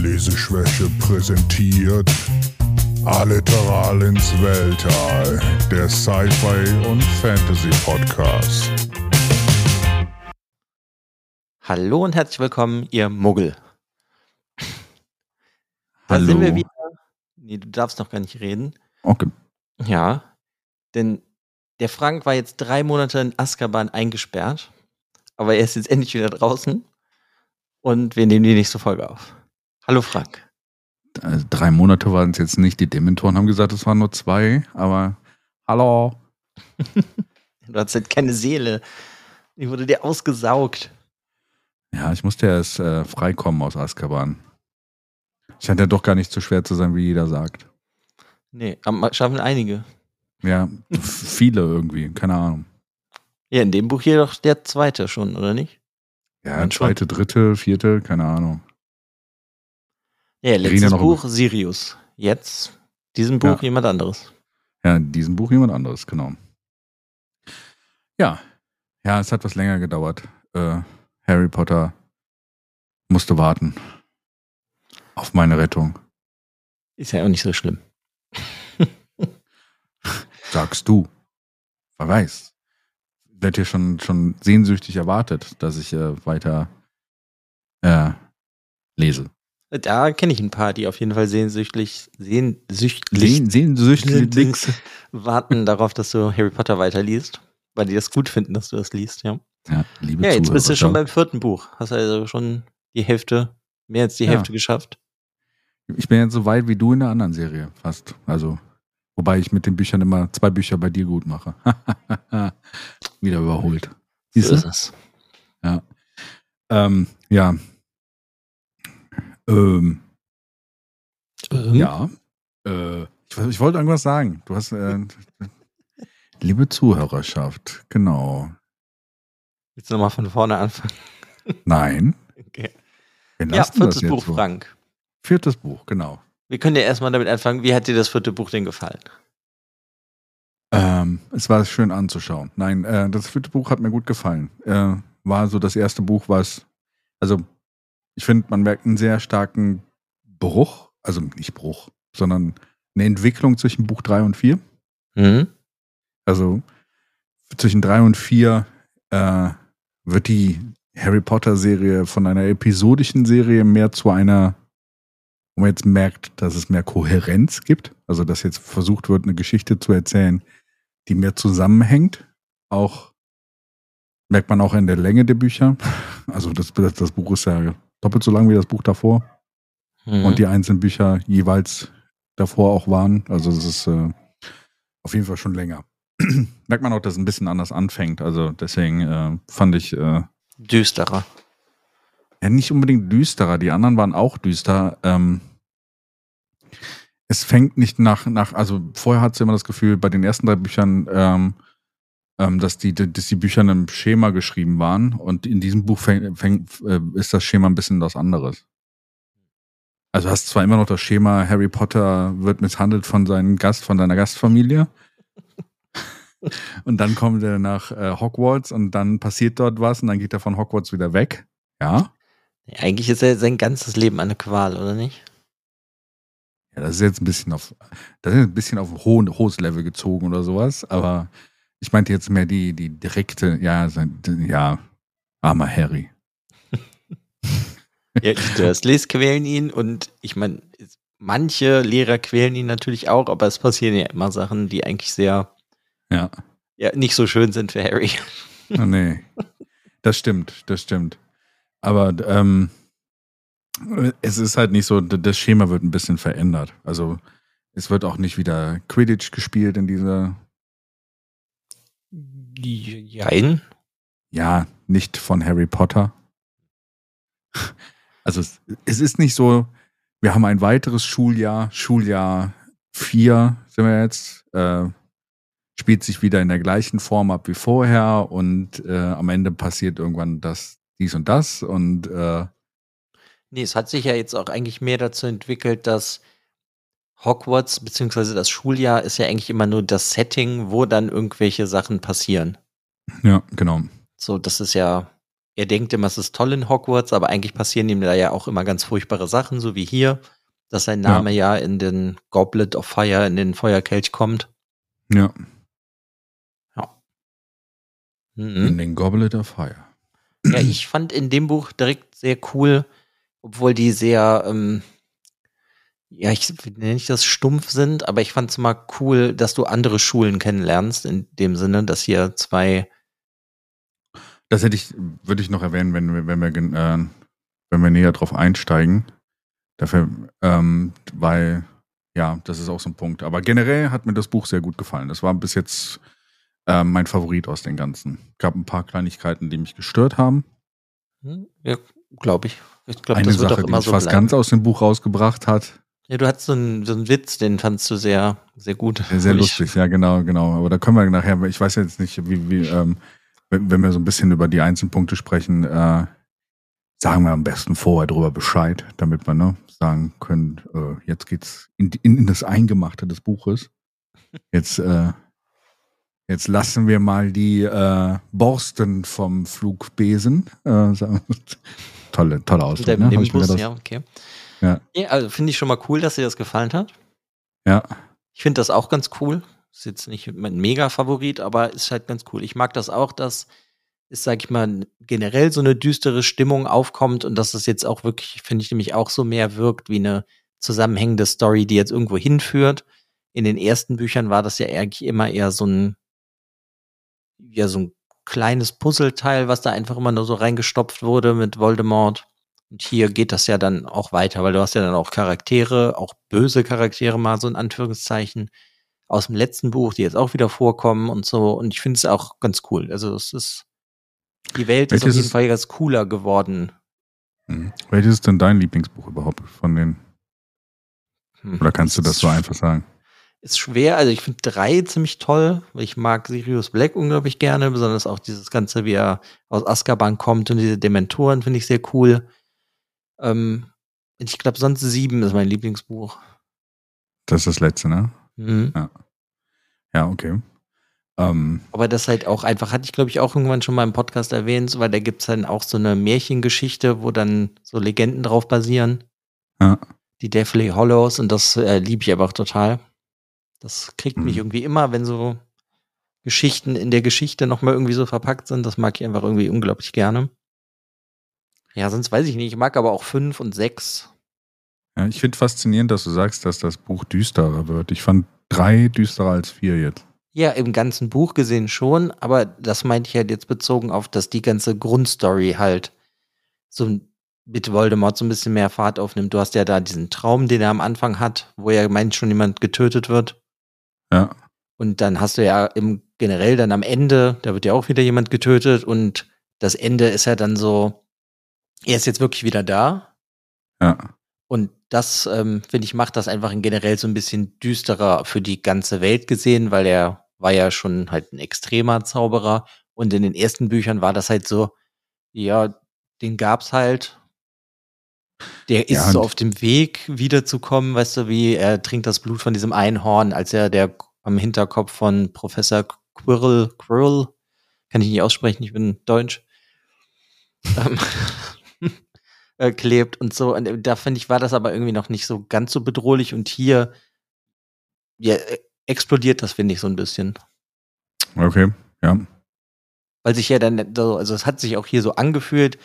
Leseschwäche präsentiert Alliteral ins Weltall, der Sci-Fi und Fantasy Podcast. Hallo und herzlich willkommen, ihr Muggel. Da Hallo. sind wir wieder. Nee, du darfst noch gar nicht reden. Okay. Ja, denn der Frank war jetzt drei Monate in Azkaban eingesperrt, aber er ist jetzt endlich wieder draußen und wir nehmen die nächste Folge auf. Hallo Frank. Also drei Monate waren es jetzt nicht. Die Dementoren haben gesagt, es waren nur zwei, aber hallo. Du hast halt keine Seele. Die wurde dir ausgesaugt. Ja, ich musste erst äh, freikommen aus Azkaban. Scheint ja doch gar nicht so schwer zu sein, wie jeder sagt. Nee, schaffen einige. Ja, viele irgendwie, keine Ahnung. Ja, in dem Buch hier doch der zweite schon, oder nicht? Ja, schon. zweite, dritte, vierte, keine Ahnung. Ja, letztes Buch Sirius. Jetzt, diesem Buch Ja. jemand anderes. Ja, in diesem Buch jemand anderes, genau. Ja, ja, es hat was länger gedauert. Äh, Harry Potter musste warten auf meine Rettung. Ist ja auch nicht so schlimm. Sagst du. Wer weiß. Wird hier schon, schon sehnsüchtig erwartet, dass ich äh, weiter äh, lese. Da kenne ich ein paar, die auf jeden Fall sehnsüchtig, sehnsüchtig Sehn, sehnsüchtig warten darauf, dass du Harry Potter weiterliest, weil die das gut finden, dass du das liest, ja. Ja, liebe Ja, jetzt bist du schon Zuhörer. beim vierten Buch. Hast also schon die Hälfte, mehr als die Ja. Hälfte geschafft. Ich bin jetzt so weit wie du in der anderen Serie, fast. Also, wobei ich mit den Büchern immer zwei Bücher bei dir gut mache. Wieder überholt. Siehst So du? ist es. Ähm, ja. Ähm, Ähm, Ja. Äh, ich, ich wollte irgendwas sagen. Du hast, äh, liebe Zuhörerschaft, genau. Willst du nochmal von vorne anfangen? Nein. Okay. Ja, viertes Buch, so. Frank. Viertes Buch, genau. Wir können ja erstmal damit anfangen. Wie hat dir das vierte Buch denn gefallen? Ähm, es war schön anzuschauen. Nein, äh, das vierte Buch hat mir gut gefallen. Äh, war so das erste Buch, was, also ich finde, man merkt einen sehr starken Bruch, also nicht Bruch, sondern eine Entwicklung zwischen Buch 3 und 4. Mhm. Also zwischen drei und vier äh, wird die Harry Potter Serie von einer episodischen Serie mehr zu einer, wo man jetzt merkt, dass es mehr Kohärenz gibt. Also dass jetzt versucht wird, eine Geschichte zu erzählen, die mehr zusammenhängt. Auch merkt man auch in der Länge der Bücher. Also das, das, das Buch ist ja doppelt so lang wie das Buch davor Mhm. und die einzelnen Bücher jeweils davor auch waren. Also es ist äh, auf jeden Fall schon länger. Merkt man auch, dass es ein bisschen anders anfängt. Also deswegen äh, fand ich äh, Düsterer. ja nicht unbedingt düsterer. Die anderen waren auch düster. Ähm, es fängt nicht nach, nach, also vorher hat sie immer das Gefühl, bei den ersten drei Büchern, ähm, dass, die, dass die Bücher in einem Schema geschrieben waren und in diesem Buch fängt, fängt, äh, ist das Schema ein bisschen was anderes. Also hast zwar immer noch das Schema, Harry Potter wird misshandelt von seinem Gast, von seiner Gastfamilie. und dann kommt er nach äh, Hogwarts und dann passiert dort was und dann geht er von Hogwarts wieder weg. Ja. Eigentlich ist er sein ganzes Leben eine Qual, oder nicht? Ja, das ist jetzt ein bisschen auf, das ist ein bisschen auf ein hohen, hohes Level gezogen oder sowas, aber ich meinte jetzt mehr die, die direkte, ja, sein, ja, armer Harry. Ja, die Dursleys quälen ihn und ich meine, manche Lehrer quälen ihn natürlich auch, aber es passieren ja immer Sachen, die eigentlich sehr, Ja. ja, nicht so schön sind für Harry. Oh, nee. Das stimmt, das stimmt. Aber ähm, es ist halt nicht so, das Schema wird ein bisschen verändert. Also es wird auch nicht wieder Quidditch gespielt in dieser, Jein. ja, nicht von Harry Potter. Also es, es ist nicht so, wir haben ein weiteres Schuljahr, Schuljahr 4 sind wir jetzt, äh, spielt sich wieder in der gleichen Form ab wie vorher und äh, am Ende passiert irgendwann das, dies und das und äh, Nee, es hat sich ja jetzt auch eigentlich mehr dazu entwickelt, dass Hogwarts, beziehungsweise das Schuljahr, ist ja eigentlich immer nur das Setting, wo dann irgendwelche Sachen passieren. ja, genau. So, das ist ja er denkt immer, es ist toll in Hogwarts, aber eigentlich passieren ihm da ja auch immer ganz furchtbare Sachen, so wie hier, dass sein Name ja, ja in den Goblet of Fire, in den Feuerkelch kommt. Ja. Ja. Mhm. In den Goblet of Fire. Ja, ich fand in dem Buch direkt sehr cool, obwohl die sehr, ähm, ja, ich nenne nicht das stumpf sind, aber ich fand es mal cool, dass du andere Schulen kennenlernst, in dem Sinne, dass hier zwei. Das hätte ich, würde ich noch erwähnen, wenn wir, wenn wir, äh, wenn wir näher drauf einsteigen. Dafür, ähm, weil, ja, das ist auch so ein Punkt. Aber generell hat mir das Buch sehr gut gefallen. Das war bis jetzt äh, mein Favorit aus den ganzen. Gab ein paar Kleinigkeiten, die mich gestört haben. Hm, ja, glaube ich. Ich glaube, das wird Sache, auch immer die so fast bleiben. ganz aus dem Buch rausgebracht hat. Ja, du hattest so einen, so einen Witz, den fandst du sehr, sehr gut. Sehr, sehr lustig, ja, genau, genau. Aber da können wir nachher, ich weiß jetzt nicht, wie, wie ähm, wenn, wenn wir so ein bisschen über die einzelnen Punkte sprechen, äh, sagen wir am besten vorher drüber Bescheid, damit wir ne, sagen können, äh, jetzt geht's in, in, in das Eingemachte des Buches. Jetzt, äh, jetzt lassen wir mal die äh, Borsten vom Flugbesen. Äh, tolle, tolle Ausdruck. Ne? Nimbus, ja, okay. Ja. also finde ich schon mal cool, dass dir das gefallen hat. ja. Ich finde das auch ganz cool. Ist jetzt nicht mein Mega-Favorit, aber ist halt ganz cool. Ich mag das auch, dass es, sag ich mal, generell so eine düstere Stimmung aufkommt und dass es jetzt auch wirklich, finde ich nämlich auch so mehr wirkt wie eine zusammenhängende Story, die jetzt irgendwo hinführt. In den ersten Büchern war das ja eigentlich immer eher so ein, ja, so ein kleines Puzzleteil, was da einfach immer nur so reingestopft wurde mit Voldemort. Und hier geht das ja dann auch weiter, weil du hast ja dann auch Charaktere, auch böse Charaktere mal so in Anführungszeichen aus dem letzten Buch, die jetzt auch wieder vorkommen und so. Und ich finde es auch ganz cool. Also es ist, die Welt ist auf Welches jeden Fall ganz cooler geworden. Mhm. Welches ist denn dein Lieblingsbuch überhaupt von den? Hm. Oder kannst du das so einfach sagen? Ist schwer, also ich finde drei ziemlich toll. Ich mag Sirius Black unglaublich gerne, besonders auch dieses Ganze, wie er aus Azkaban kommt und diese Dementoren finde ich sehr cool. Ähm, ich glaube, sonst sieben ist mein Lieblingsbuch. Das ist das letzte, ne? Mhm. Ja, okay. Ähm, Aber das halt auch einfach, hatte ich glaube ich auch irgendwann schon mal im Podcast erwähnt, weil da gibt's dann auch so eine Märchengeschichte, wo dann so Legenden drauf basieren. Ja. Die Deathly Hollows und das äh, liebe ich einfach total. Das kriegt mich Mhm. irgendwie immer, wenn so Geschichten in der Geschichte nochmal irgendwie so verpackt sind. Das mag ich einfach irgendwie unglaublich gerne. Ja, sonst weiß ich nicht. Ich mag aber auch fünf und sechs. ja, ich finde faszinierend, dass du sagst, dass das Buch düsterer wird. Ich fand drei düsterer als vier jetzt. Ja, im ganzen Buch gesehen schon, aber das meinte ich halt jetzt bezogen auf, dass die ganze Grundstory halt so mit Voldemort so ein bisschen mehr Fahrt aufnimmt. Du hast ja da diesen Traum, den er am Anfang hat, wo er meint, schon jemand getötet wird. Ja. Und dann hast du ja im generell dann am Ende, da wird ja auch wieder jemand getötet und das Ende ist ja dann so, er ist jetzt wirklich wieder da. Ja. Und das, ähm, finde ich, macht das einfach in generell so ein bisschen düsterer für die ganze Welt gesehen, weil er war ja schon halt ein extremer Zauberer. Und in den ersten Büchern war das halt so, ja, den gab's halt. Der ist Ja, so auf dem Weg wiederzukommen, weißt du, wie er trinkt das Blut von diesem Einhorn, als er der am Hinterkopf von Professor Quirrell, Quirrell, kann ich nicht aussprechen, ich bin deutsch, ähm, äh, klebt und so. Und äh, da finde ich, war das aber irgendwie noch nicht so ganz so bedrohlich. Und hier ja, äh, explodiert das, finde ich, so ein bisschen. Okay. Ja. Weil sich ja dann, so, also es hat sich auch hier so angefühlt,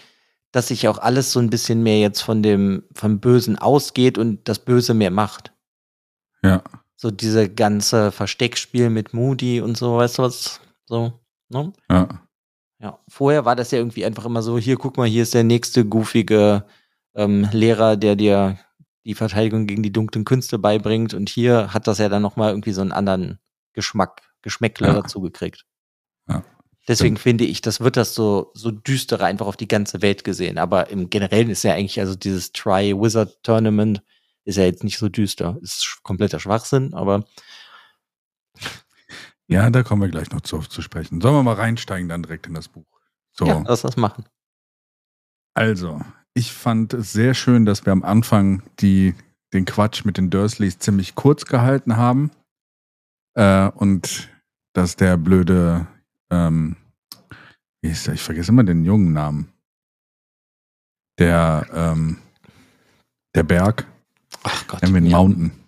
dass sich auch alles so ein bisschen mehr jetzt von dem, vom Bösen ausgeht und das Böse mehr macht. Ja. So diese ganze Versteckspiel mit Moody und so, weißt du was? So, ne? Ja. Ja, vorher war das ja irgendwie einfach immer so, hier, guck mal, hier ist der nächste goofige ähm, Lehrer, der dir die Verteidigung gegen die dunklen Künste beibringt und hier hat das ja dann nochmal irgendwie so einen anderen Geschmack, Geschmäckler Ja. dazu gekriegt. Ja, Deswegen finde ich, das wird das so, so düsterer einfach auf die ganze Welt gesehen. Aber im Generellen ist ja eigentlich, also dieses Try-Wizard-Tournament ist ja jetzt nicht so düster. Ist kompletter Schwachsinn, aber Ja, da kommen wir gleich noch zu, zu sprechen. Sollen wir mal reinsteigen dann direkt in das Buch? So. ja, lass das machen. Also, ich fand es sehr schön, dass wir am Anfang die, den Quatsch mit den Dursleys ziemlich kurz gehalten haben. Äh, und dass der blöde, ähm, wie ist der? Ich vergesse immer den jungen Namen. Der, ähm, der Berg, Ach Gott. nennen wir ihn. Mountain.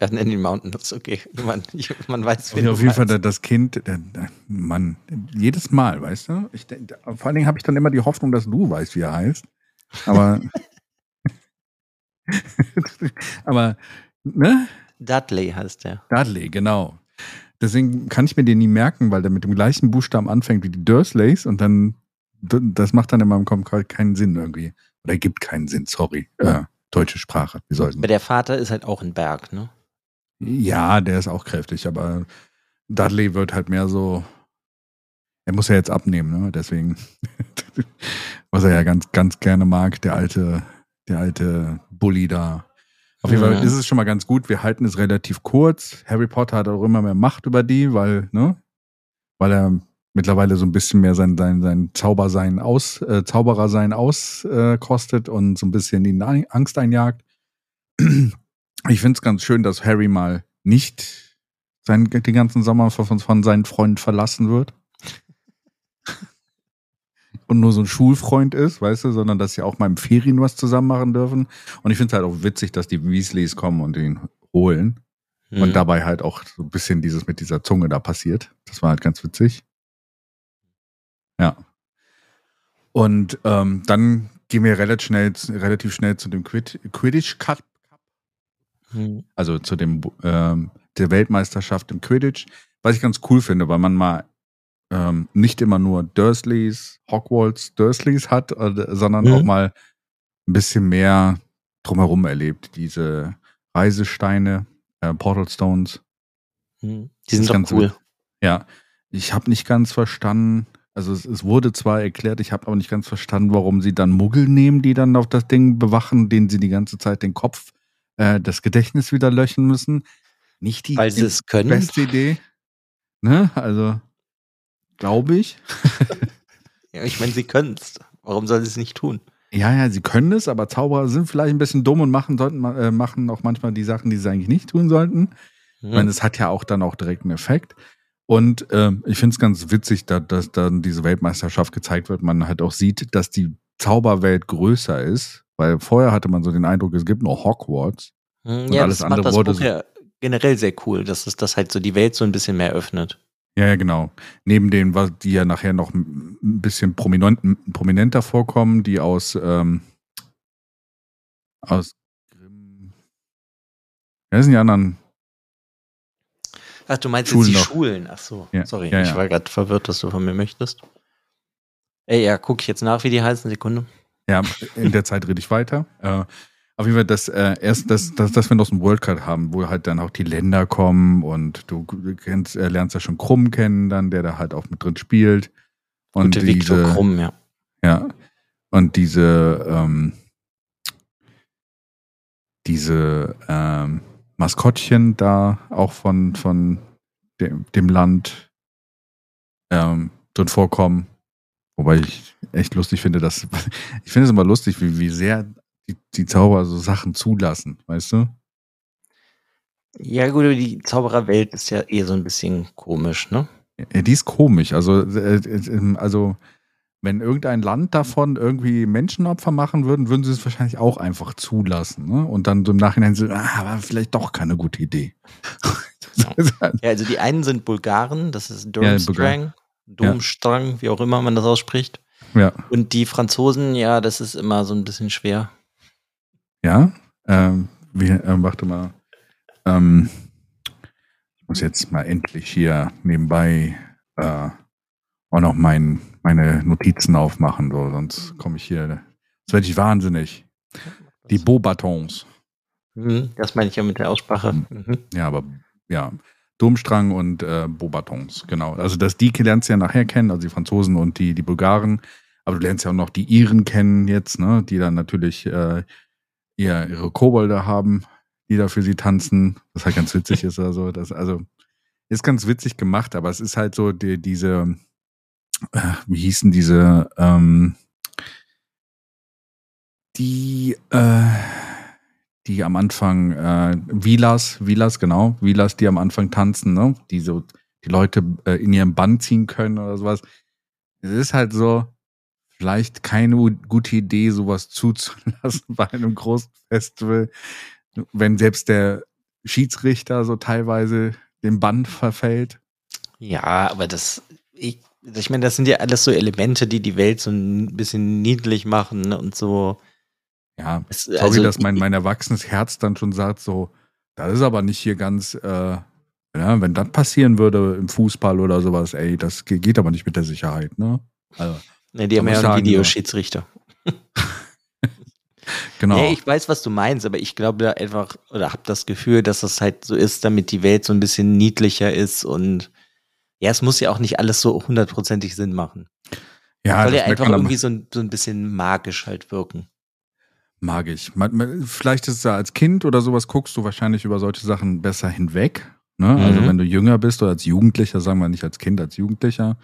Ja, nennen ihn Mountain, das ist okay. Man, man weiß, wen auf jeden Fall das Kind, der Mann, jedes Mal, weißt du? Ich, vor allen Dingen habe ich dann immer die Hoffnung, dass du weißt, wie er heißt. Aber, aber, ne? Dudley heißt der. Dudley, genau. Deswegen kann ich mir den nie merken, weil der mit dem gleichen Buchstaben anfängt wie die Dursleys und dann, das macht dann in meinem Kopf keinen Sinn irgendwie. Oder gibt keinen Sinn, sorry. Äh, deutsche Sprache, wir sollten. Aber der Vater ist halt auch ein Berg, ne? Ja, der ist auch kräftig, aber Dudley wird halt mehr so. Er muss ja jetzt abnehmen, ne? Deswegen. Was er ja ganz, ganz gerne mag, der alte, der alte Bully da. Auf jeden. Fall ist es schon mal ganz gut. Wir halten es relativ kurz. Harry Potter hat auch immer mehr Macht über die, weil, ne? Weil er mittlerweile so ein bisschen mehr sein, sein, sein Zaubersein aus, äh, Zauberersein auskostet und so ein bisschen die Angst einjagt. Ich finde es ganz schön, dass Harry mal nicht sein, den ganzen Sommer von, von seinen Freunden verlassen wird. Und nur so ein Schulfreund ist, weißt du, sondern dass sie auch mal im Ferien was zusammen machen dürfen. Und ich finde es halt auch witzig, dass die Weasleys kommen und ihn holen. Hm. Und dabei halt auch so ein bisschen dieses mit dieser Zunge da passiert. Das war halt ganz witzig. Ja. Und ähm, dann gehen wir relativ schnell, relativ schnell zu dem Quid Quidditch Cup Hm. also zu dem ähm, der Weltmeisterschaft im Quidditch, was ich ganz cool finde, weil man mal ähm, nicht immer nur Dursleys, Hogwarts Dursleys hat, äh, sondern Mhm. auch mal ein bisschen mehr drumherum erlebt. Diese Reisesteine, äh, Portal Stones. Hm. Die sind doch ganz cool. Ja, ich habe nicht ganz verstanden. Also es, es wurde zwar erklärt, ich habe aber nicht ganz verstanden, warum sie dann Muggel nehmen, die dann auf das Ding bewachen, denen sie die ganze Zeit den Kopf, äh, das Gedächtnis wieder löschen müssen. Nicht die Weil sie es können. beste Idee. Ne? Also glaube ich. Ja, ich meine, sie können es. Warum soll sie es nicht tun? Ja, ja, sie können es, aber Zauberer sind vielleicht ein bisschen dumm und machen, sollten, äh, machen auch manchmal die Sachen, die sie eigentlich nicht tun sollten. Hm. Ich meine, es hat ja auch dann auch direkt einen Effekt. Und ähm, ich finde es ganz witzig, da, dass dann diese Weltmeisterschaft gezeigt wird. Man halt auch sieht, dass die Zauberwelt größer ist, weil vorher hatte man so den Eindruck, es gibt nur Hogwarts. Hm, und ja, alles das andere macht das wurde Buch so- ja generell sehr cool, dass es das halt so die Welt so ein bisschen mehr öffnet. Ja, ja, genau. Neben denen, was- die ja nachher noch ein bisschen prominent, prominenter vorkommen, die aus, ähm, aus Grimm. Wer sind die anderen? Ach, du meinst Schulen jetzt die noch. Schulen. Ach so, Ja, sorry. ja, Ich war gerade verwirrt, was du von mir möchtest. Ey, ja, gucke ich jetzt nach, wie die heißen. Sekunde. Ja, in der Zeit rede ich weiter. Äh, auf jeden Fall, dass äh, erst, dass, dass, dass wir noch so einen World Cup haben, wo halt dann auch die Länder kommen und du kennst, äh, lernst ja schon Krumm kennen, dann, der da halt auch mit drin spielt. Und Gute diese, Krumm, ja. ja, und diese, ähm, diese ähm, Maskottchen da auch von, von dem, dem Land ähm, drin vorkommen. Wobei ich echt lustig finde, dass ich finde es immer lustig, wie, wie sehr die, die Zauber so Sachen zulassen, weißt du? Ja, gut, die Zaubererwelt ist ja eh so ein bisschen komisch, ne? Ja, die ist komisch. Also, äh, äh, also wenn irgendein Land davon irgendwie Menschenopfer machen würden, würden sie es wahrscheinlich auch einfach zulassen. Ne? Und dann so im Nachhinein so, ah, war vielleicht doch keine gute Idee. Ja. Ja, also die einen sind Bulgaren, das ist Durmstrang, Domstrang, wie auch immer man das ausspricht. ja. Und die Franzosen, ja, das ist immer so ein bisschen schwer. Ja, ähm, wir, ähm, warte mal. Ähm, ich muss jetzt mal endlich hier nebenbei äh, auch noch mein, meine Notizen aufmachen, so, sonst komme ich hier. Jetzt werde ich wahnsinnig. Die Beaubatons. Mhm, das meine ich ja mit der Aussprache. Mhm. Ja, aber ja, Domstrang und äh, Beaubatons, genau. Also das die lernst du ja nachher kennen, also die Franzosen und die, die Bulgaren. Aber du lernst ja auch noch die Iren kennen jetzt, ne? Die dann natürlich äh, ihr, ihre Kobolde haben, die da für sie tanzen, was halt ganz witzig ist oder so. Das, also ist ganz witzig gemacht, aber es ist halt so die, diese, äh, wie hießen diese, ähm, die, äh, die am Anfang, äh, Vilas, Vilas, genau, Vilas, die am Anfang tanzen, ne? Die so die Leute äh, in ihren Bann ziehen können oder sowas. Es ist halt so, vielleicht keine gute Idee, sowas zuzulassen bei einem großen Festival, wenn selbst der Schiedsrichter so teilweise dem Bann verfällt. Ja, aber das, ich, ich meine, das sind ja alles so Elemente, die die Welt so ein bisschen niedlich machen und so. Ja, Es- sorry, also, dass mein, mein erwachsenes Herz dann schon sagt, so, das ist aber nicht hier ganz, äh, ja, wenn das passieren würde im Fußball oder sowas, ey, das ge- geht aber nicht mit der Sicherheit, ne? Also, Ne, die haben ja einen Videoschiedsrichter. genau. Nee, ich weiß, was du meinst, aber ich glaube da einfach, oder habe das Gefühl, dass das halt so ist, damit die Welt so ein bisschen niedlicher ist und ja, es muss ja auch nicht alles so hundertprozentig Sinn machen. ja, Soll ja einfach irgendwie so ein, so ein bisschen magisch halt wirken. Mag ich. Vielleicht ist es ja als Kind oder sowas, guckst du wahrscheinlich über solche Sachen besser hinweg. Ne? Also Mhm. wenn du jünger bist oder als Jugendlicher, sagen wir nicht als Kind, als Jugendlicher.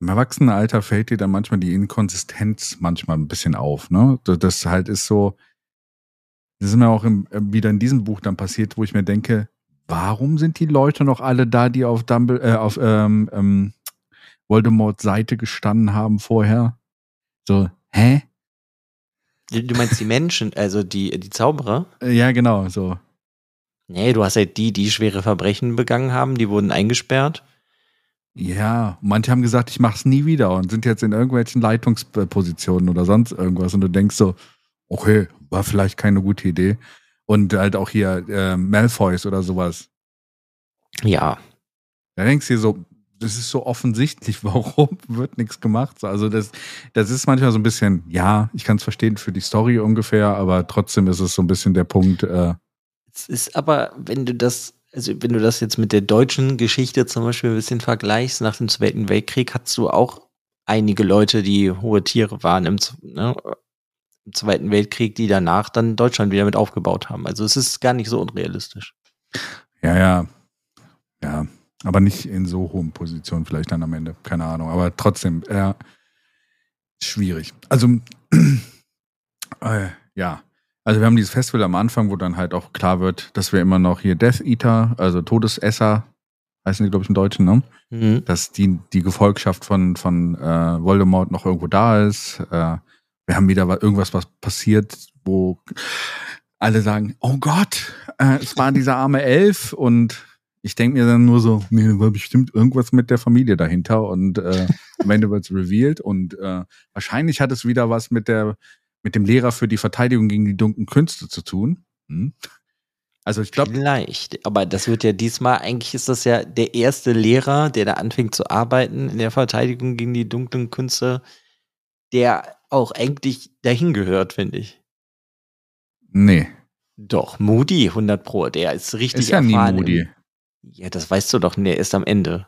Im Erwachsenenalter fällt dir dann manchmal die Inkonsistenz manchmal ein bisschen auf. Ne? Das- Das halt ist so, das ist mir auch im, äh, wieder in diesem Buch dann passiert, wo ich mir denke, warum sind die Leute noch alle da, die auf, Dumble, äh, auf ähm, ähm, Voldemorts Seite gestanden haben vorher? So, hä? Du meinst die Menschen, also die, die Zauberer? Äh, Ja, genau, so. Nee, du hast halt die, die schwere Verbrechen begangen haben, die wurden eingesperrt. Ja, manche haben gesagt, ich mach's nie wieder und sind jetzt in irgendwelchen Leitungspositionen oder sonst irgendwas und du denkst so, okay, war vielleicht keine gute Idee. Und halt auch hier äh, Malfoys oder sowas. Ja, Da denkst du dir so, das ist so offensichtlich, warum wird nichts gemacht? Also das, das ist manchmal so ein bisschen, ja, ich kann es verstehen für die Story ungefähr, aber trotzdem ist es so ein bisschen der Punkt, äh, es ist aber, wenn du das, also wenn du das jetzt mit der deutschen Geschichte zum Beispiel ein bisschen vergleichst, nach dem Zweiten Weltkrieg hast du auch einige Leute, die hohe Tiere waren im, ne, im Zweiten Weltkrieg, die danach dann Deutschland wieder mit aufgebaut haben. Also es ist gar nicht so unrealistisch. Ja, ja. Ja. Aber nicht in so hohen Positionen vielleicht dann am Ende. Keine Ahnung. Aber trotzdem, ja. Schwierig. Also, äh, ja. Also wir haben dieses Festival am Anfang, wo dann halt auch klar wird, dass wir immer noch hier Death Eater, also Todesesser, heißen die, glaube ich, im Deutschen, ne? Mhm. Dass die, die Gefolgschaft von, von äh, Voldemort noch irgendwo da ist. Äh, wir haben wieder wa- irgendwas, was passiert, wo alle sagen, oh Gott, äh, es war dieser arme Elf und ich denke mir dann nur so, nee, da war bestimmt irgendwas mit der Familie dahinter und äh, am Ende wird es revealed und äh, wahrscheinlich hat es wieder was mit der mit dem Lehrer für die Verteidigung gegen die dunklen Künste zu tun. Hm? Also ich glaube, Vielleicht, aber das wird ja diesmal, eigentlich ist das ja der erste Lehrer, der da anfängt zu arbeiten in der Verteidigung gegen die dunklen Künste, der auch eigentlich dahin gehört, finde ich. nee, Doch, Moody 100 Pro, der ist richtig ist ja nie erfahren. Moody. Ja, das weißt du doch, der ist am Ende.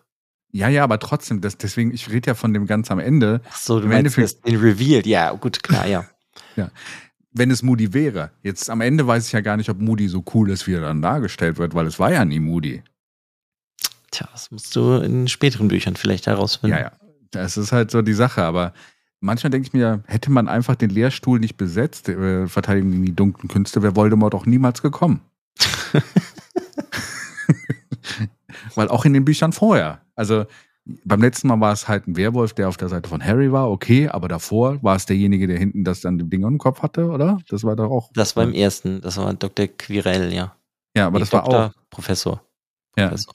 Ja, ja, aber trotzdem, das, deswegen, ich rede ja von dem ganz am Ende. Ach so, du Im meinst das, den Reveal, ja, gut, klar, ja. Wenn es Moody wäre, jetzt am Ende weiß ich ja gar nicht, ob Moody so cool ist, wie er dann dargestellt wird, weil es war ja nie Moody. Tja, das musst du in späteren Büchern vielleicht herausfinden. Ja, ja. Das ist halt so die Sache, aber manchmal denke ich mir, hätte man einfach den Lehrstuhl nicht besetzt, äh, Verteidigung gegen die dunklen Künste, wäre Voldemort auch niemals gekommen. Weil auch in den Büchern vorher. Also beim letzten Mal war es halt ein Werwolf, der auf der Seite von Harry war, okay, aber davor war es derjenige, der hinten das dann dem Ding im Kopf hatte, oder? Das war doch auch. Das war im ersten, das war Dr. Quirell, ja. Ja, aber Nee, das war Doktor, auch Professor. ja, Professor.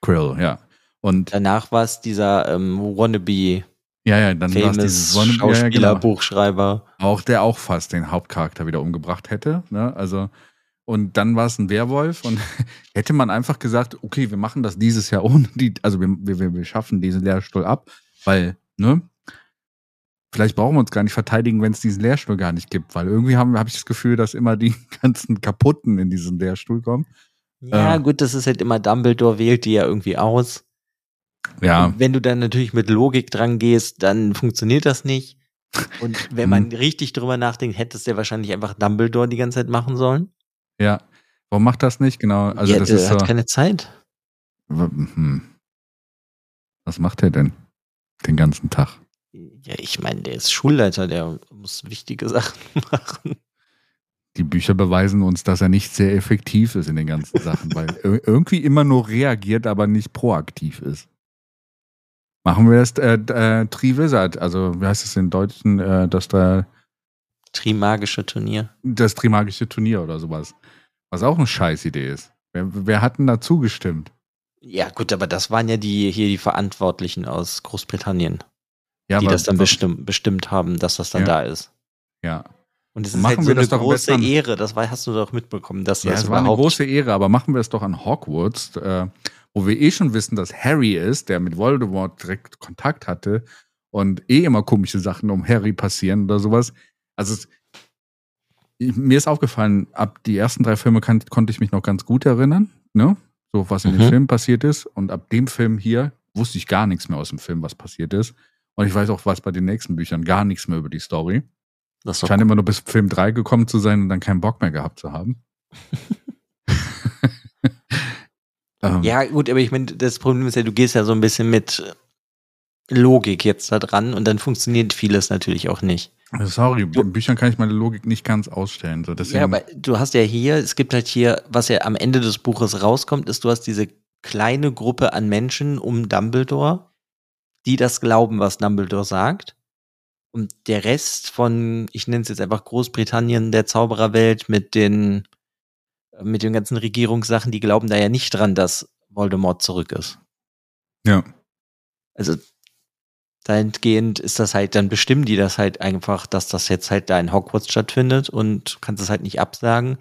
Krill, ja. Und Danach war es dieser ähm, Wannabe ja, ja, dann war es dieses Sonne- ja, ja, Schauspieler, genau. Buchschreiber. Auch der auch fast den Hauptcharakter wieder umgebracht hätte. Ne? Also, und dann war es ein Werwolf und hätte man einfach gesagt, okay, wir machen das dieses Jahr ohne die, also wir, wir, wir schaffen diesen Lehrstuhl ab, weil, ne? Vielleicht brauchen wir uns gar nicht verteidigen, wenn es diesen Lehrstuhl gar nicht gibt, weil irgendwie haben habe ich das Gefühl, dass immer die ganzen Kaputten in diesen Lehrstuhl kommen. Ja, Äh. gut, das ist halt immer Dumbledore wählt die ja irgendwie aus. Ja, Und wenn du dann natürlich mit Logik dran gehst, dann funktioniert das nicht. Und wenn man richtig drüber nachdenkt, hätte es ja wahrscheinlich einfach Dumbledore die ganze Zeit machen sollen. Ja. Warum macht das nicht? Genau, also ja, das der ist so. hat keine Zeit. Hm. Was macht er denn den ganzen Tag? Ja, ich meine, der ist Schulleiter, der muss wichtige Sachen machen. die Bücher beweisen uns, dass er nicht sehr effektiv ist in den ganzen Sachen, weil ir- irgendwie immer nur reagiert, aber nicht proaktiv ist. Machen wir das äh, äh, Triwizard, also wie heißt es in Deutschen, äh, dass da Trimagische Turnier. das Trimagische Turnier oder sowas. Was auch eine Scheißidee ist. Wer, wer hat denn da zugestimmt? Ja, gut, aber das waren ja die hier die Verantwortlichen aus Großbritannien, Ja, die das dann bestimmt, bestimmt haben, dass das dann Ja. da ist. Ja, Und es ist Machen halt so wir eine das doch große besten- Ehre, das war, hast du doch mitbekommen, dass ja das es war eine große Ehre, aber machen wir es doch an Hogwarts, äh, wo wir eh schon wissen, dass Harry ist, der mit Voldemort direkt Kontakt hatte und eh immer komische Sachen um Harry passieren oder sowas. Also es, mir ist aufgefallen, ab die ersten drei Filme kann, konnte ich mich noch ganz gut erinnern, ne? So was in den Mhm. Filmen passiert ist. Und ab dem Film hier wusste ich gar nichts mehr aus dem Film, was passiert ist. Und ich weiß auch, was bei den nächsten Büchern gar nichts mehr über die Story. das Scheint immer nur bis Film 3 gekommen zu sein und dann keinen Bock mehr gehabt zu haben. ähm, Ja, gut, aber ich meine, das Problem ist ja, du gehst ja so ein bisschen mit Logik jetzt da dran und dann funktioniert vieles natürlich auch nicht. Sorry, in Büchern kann ich meine Logik nicht ganz ausstellen. So, deswegen, Ja, aber du hast ja hier, es gibt halt hier, was ja am Ende des Buches rauskommt, ist, du hast diese kleine Gruppe an Menschen um Dumbledore, die das glauben, was Dumbledore sagt. Und der Rest von, ich nenne es jetzt einfach Großbritannien, der Zaubererwelt mit den, mit den ganzen Regierungssachen, die glauben da ja nicht dran, dass Voldemort zurück ist. ja. Also dahingehend ist das halt, dann bestimmen die das halt einfach, dass das jetzt halt da in Hogwarts stattfindet und kannst es halt nicht absagen.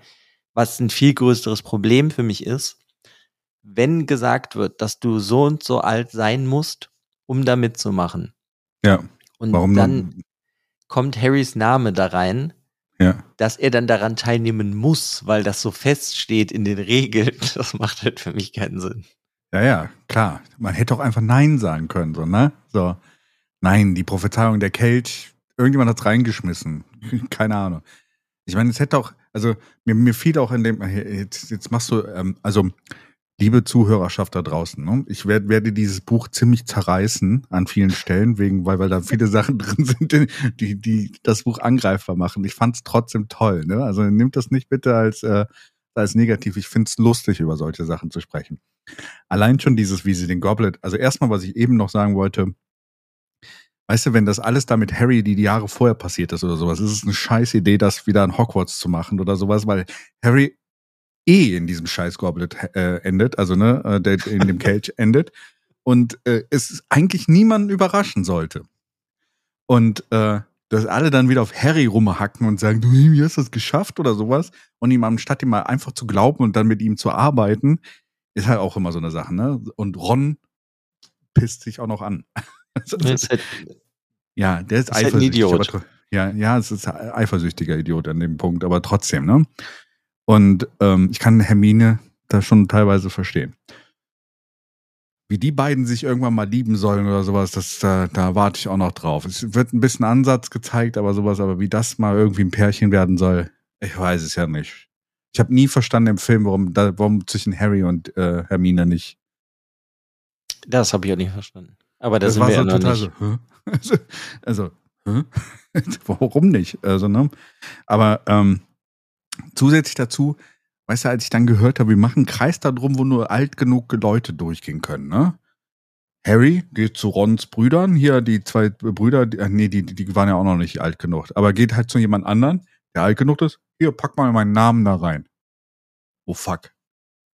Was ein viel größeres Problem für mich ist, wenn gesagt wird, dass du so und so alt sein musst, um da mitzumachen. ja. Und Warum dann kommt Harrys Name da rein, Ja. dass er dann daran teilnehmen muss, weil das so feststeht in den Regeln. Das macht halt für mich keinen Sinn. Ja, ja, klar. Man hätte auch einfach Nein sagen können, so, ne? So, nein, die Prophezeiung der Kelch, irgendjemand hat's reingeschmissen. Keine Ahnung. Ich meine, es hätte auch, also mir, mir fiel auch in dem, jetzt, jetzt machst du, ähm, also liebe Zuhörerschaft da draußen, ne? ich werd, werde dieses Buch ziemlich zerreißen an vielen Stellen, wegen, weil, weil da viele Sachen drin sind, die, die das Buch angreifbar machen. Ich fand's trotzdem toll, ne? Also nimmt das nicht bitte als, äh, als negativ. Ich find's lustig, über solche Sachen zu sprechen. Allein schon dieses, wie sie den Goblet, also erstmal, was ich eben noch sagen wollte, weißt du, wenn das alles da mit Harry, die die Jahre vorher passiert ist oder sowas, ist es eine scheiß Idee, das wieder an Hogwarts zu machen oder sowas, weil Harry eh in diesem scheiß Goblet äh, endet, also ne, äh, der in dem Kelch endet und äh, es eigentlich niemanden überraschen sollte. Und äh, dass alle dann wieder auf Harry rumhacken und sagen, du, wie hast du das geschafft oder sowas und ihm anstatt ihm mal einfach zu glauben und dann mit ihm zu arbeiten, ist halt auch immer so eine Sache, ne? Und Ron pisst sich auch noch an. Also, Das halt, ja, der ist, Ist halt ein eifersüchtig. Idiot. aber tro- ja, ja, es ist ein eifersüchtiger Idiot an dem Punkt, aber trotzdem, ne? Und ähm, ich kann Hermine da schon teilweise verstehen. Wie die beiden sich irgendwann mal lieben sollen oder sowas, das, da, da warte ich auch noch drauf. Es wird ein bisschen Ansatz gezeigt, aber sowas, aber wie das mal irgendwie ein Pärchen werden soll, ich weiß es ja nicht. Ich habe nie verstanden im Film, warum, da, warum zwischen Harry und äh, Hermine nicht das habe ich auch nicht verstanden. Aber da das sind war wir so ja noch total nicht. so? Also, hä? warum nicht? Also, ne? Aber ähm, zusätzlich dazu, weißt du, als ich dann gehört habe, wir machen einen Kreis da drum, wo nur alt genug Leute durchgehen können, ne? Harry geht zu Rons Brüdern, hier die zwei Brüder, die, nee, die, die waren ja auch noch nicht alt genug, aber geht halt zu jemand anderen, der alt genug ist, hier, pack mal meinen Namen da rein. Oh fuck.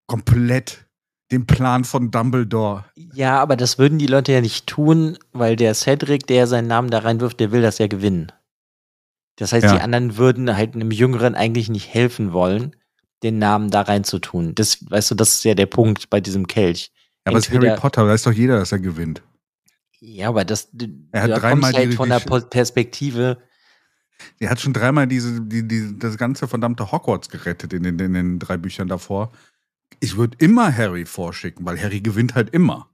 Komplett den Plan von Dumbledore Ja, aber das würden die Leute ja nicht tun, weil der Cedric, der seinen Namen da reinwirft, der will das ja gewinnen. Das heißt, Ja. die anderen würden halt einem Jüngeren eigentlich nicht helfen wollen, den Namen da reinzutun. Das, weißt du, das ist ja der Punkt bei diesem Kelch. Ja, aber es ist Harry Potter, weiß doch jeder, dass er gewinnt. Ja, aber das, Er hat da dreimal halt von der Perspektive, Er hat schon dreimal diese, die, die, das ganze verdammte Hogwarts gerettet in den, in den drei Büchern davor. Ich würde immer Harry vorschicken, weil Harry gewinnt halt immer.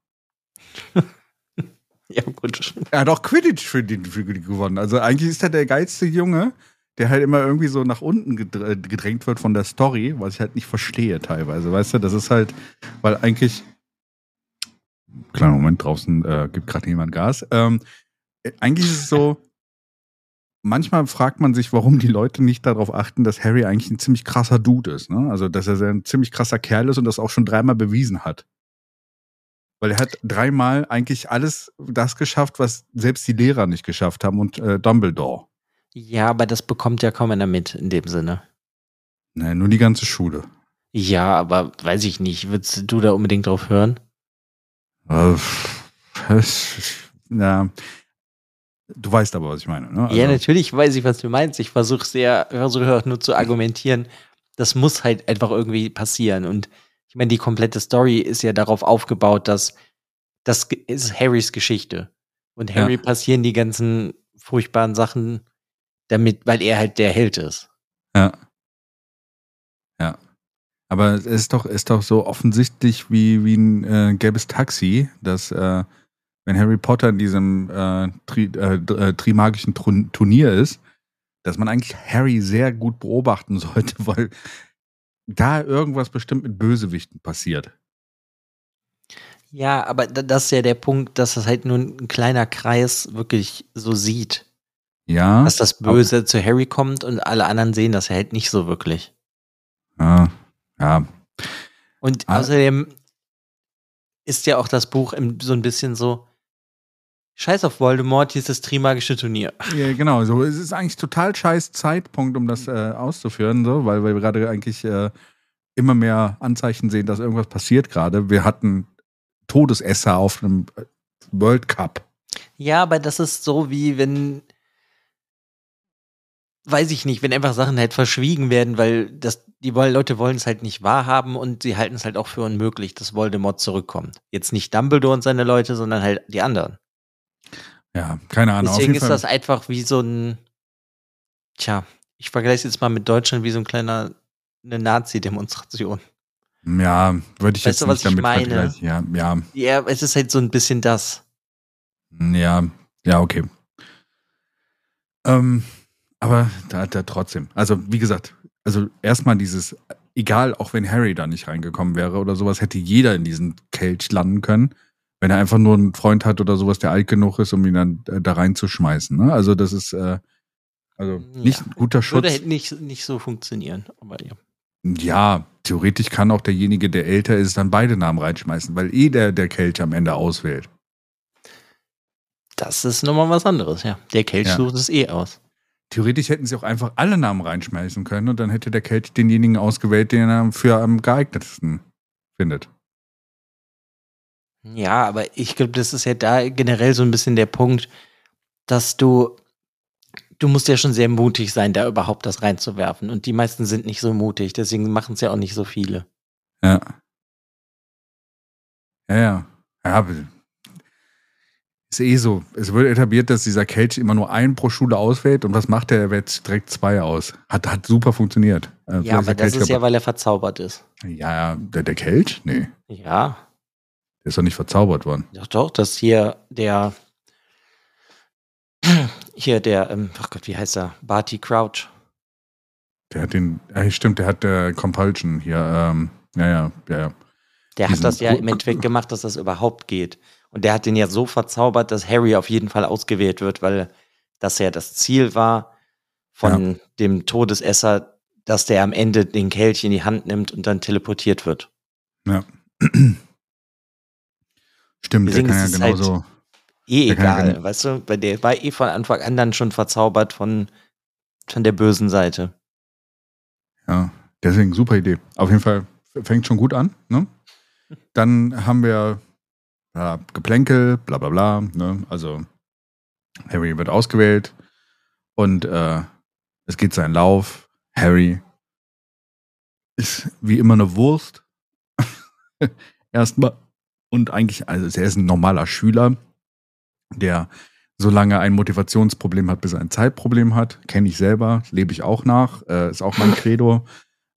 ja gut, Er hat auch Quidditch für die, für die gewonnen. Also eigentlich ist er der geilste Junge, der halt immer irgendwie so nach unten gedr- gedrängt wird von der Story, was ich halt nicht verstehe teilweise. Weißt du, das ist halt, weil eigentlich. Kleiner Moment, draußen äh, gibt gerade jemand Gas. Ähm, äh, eigentlich ist es so, manchmal fragt man sich, warum die Leute nicht darauf achten, dass Harry eigentlich ein ziemlich krasser Dude ist. Ne? Also, dass er ein ziemlich krasser Kerl ist und das auch schon dreimal bewiesen hat. Weil er hat dreimal eigentlich alles das geschafft, was selbst die Lehrer nicht geschafft haben und äh, Dumbledore. Ja, aber das bekommt ja kaum einer mit in dem Sinne. Nein, nur die ganze Schule. Ja, aber weiß ich nicht. Würdest du da unbedingt drauf hören? Äh, na, du weißt aber, was ich meine. Ne? ja, Also- natürlich weiß ich, was du meinst. Ich versuche sehr, versuche auch nur zu argumentieren. Das muss halt einfach irgendwie passieren. Und ich meine, die komplette Story ist ja darauf aufgebaut, dass das ist Harrys Geschichte. Und Harry Ja. passieren die ganzen furchtbaren Sachen damit, weil er halt der Held ist. Ja. Ja. Aber es ist doch, ist doch so offensichtlich wie, wie ein äh, gelbes Taxi, dass äh, wenn Harry Potter in diesem äh, tri, äh, äh, trimagischen Turnier ist, dass man eigentlich Harry sehr gut beobachten sollte, weil da irgendwas bestimmt mit Bösewichten passiert. Ja, aber da- das ist ja der Punkt, dass das halt nur ein kleiner Kreis wirklich so sieht. Ja. Dass das Böse zu Harry kommt und alle anderen sehen das halt nicht so wirklich. Ja. Ja. Und Ah. außerdem ist ja auch das Buch so ein bisschen so, Scheiß auf Voldemort, hier ist das Trimagische Turnier. Ja, genau. So, es ist eigentlich total scheiß Zeitpunkt, um das äh, auszuführen, so, weil wir gerade eigentlich äh, immer mehr Anzeichen sehen, dass irgendwas passiert gerade. Wir hatten Todesesser auf einem äh, World Cup. Ja, aber das ist so wie wenn, weiß ich nicht, wenn einfach Sachen halt verschwiegen werden, weil das, die Leute wollen es halt nicht wahrhaben und sie halten es halt auch für unmöglich, dass Voldemort zurückkommt. Jetzt nicht Dumbledore und seine Leute, sondern halt die anderen. Ja, keine Ahnung. Deswegen ist jeden das Fall, einfach wie so ein, tja, ich vergleiche es jetzt mal mit Deutschland wie so ein kleiner, eine Nazi-Demonstration. ja, würde ich Weißt jetzt du, was nicht damit ich meine? vergleichen. Ja, ja, Ja, es ist halt so ein bisschen das. ja, ja, okay. Ähm, aber da, da trotzdem. Also, wie gesagt, also erstmal dieses, egal, auch wenn Harry da nicht reingekommen wäre oder sowas, hätte jeder in diesen Kelch landen können, wenn er einfach nur einen Freund hat oder sowas, der alt genug ist, um ihn dann äh, da reinzuschmeißen. Ne? Also, das ist äh, also nicht Ja, ein guter Würde Schutz. halt nicht, nicht so funktionieren. Aber ja. Ja, theoretisch kann auch derjenige, der älter ist, dann beide Namen reinschmeißen, weil eh der, der Kelch am Ende auswählt. Das ist nochmal was anderes, ja. Der Kelch Ja. sucht es eh aus. Theoretisch hätten sie auch einfach alle Namen reinschmeißen können und dann hätte der Kelch denjenigen ausgewählt, den er für am geeignetsten findet. Ja, aber ich glaube, das ist ja da generell so ein bisschen der Punkt, dass du, du musst ja schon sehr mutig sein, da überhaupt das reinzuwerfen. Und die meisten sind nicht so mutig, deswegen machen es ja auch nicht so viele. Ja. Ja, ja. Ja, aber ist eh so. Es wird etabliert, dass dieser Kelch immer nur einen pro Schule auswählt und was macht er? Er wählt direkt zwei aus. Hat, hat super funktioniert. Äh, Ja, aber das Kelch ist ja, weil er verzaubert ist. ja, ja, der, der Kelch? Nee, Ja, der ist doch nicht verzaubert worden. doch, doch, dass hier der, hier der, ähm, ach Gott, wie heißt er? Barty Crouch. Der hat den, ja, stimmt, der hat der Compulsion hier, ähm, ja, ja, ja, ja. Der Diesen hat das ja im Endeffekt gemacht, dass das überhaupt geht. Und der hat den ja so verzaubert, dass Harry auf jeden Fall ausgewählt wird, weil das ja das Ziel war von dem Todesesser, dass der am Ende den Kelch in die Hand nimmt und dann teleportiert wird. Stimmt, der Deswegen kann ja halt- genauso. Eh Der kann ja egal, gen- weißt du? Weil der war eh von Anfang an dann schon verzaubert von, von der bösen Seite. Ja, deswegen super Idee. Auf jeden Fall fängt schon gut an. Ne? Dann haben wir ja, Geplänkel, bla bla bla. Ne? Also Harry wird ausgewählt und äh, es geht seinen Lauf. Harry ist wie immer eine Wurst. Erstmal. Und eigentlich, also er ist ein normaler Schüler, der so lange ein Motivationsproblem hat, bis er ein Zeitproblem hat. Kenne ich selber, lebe ich auch nach, äh, ist auch mein Credo.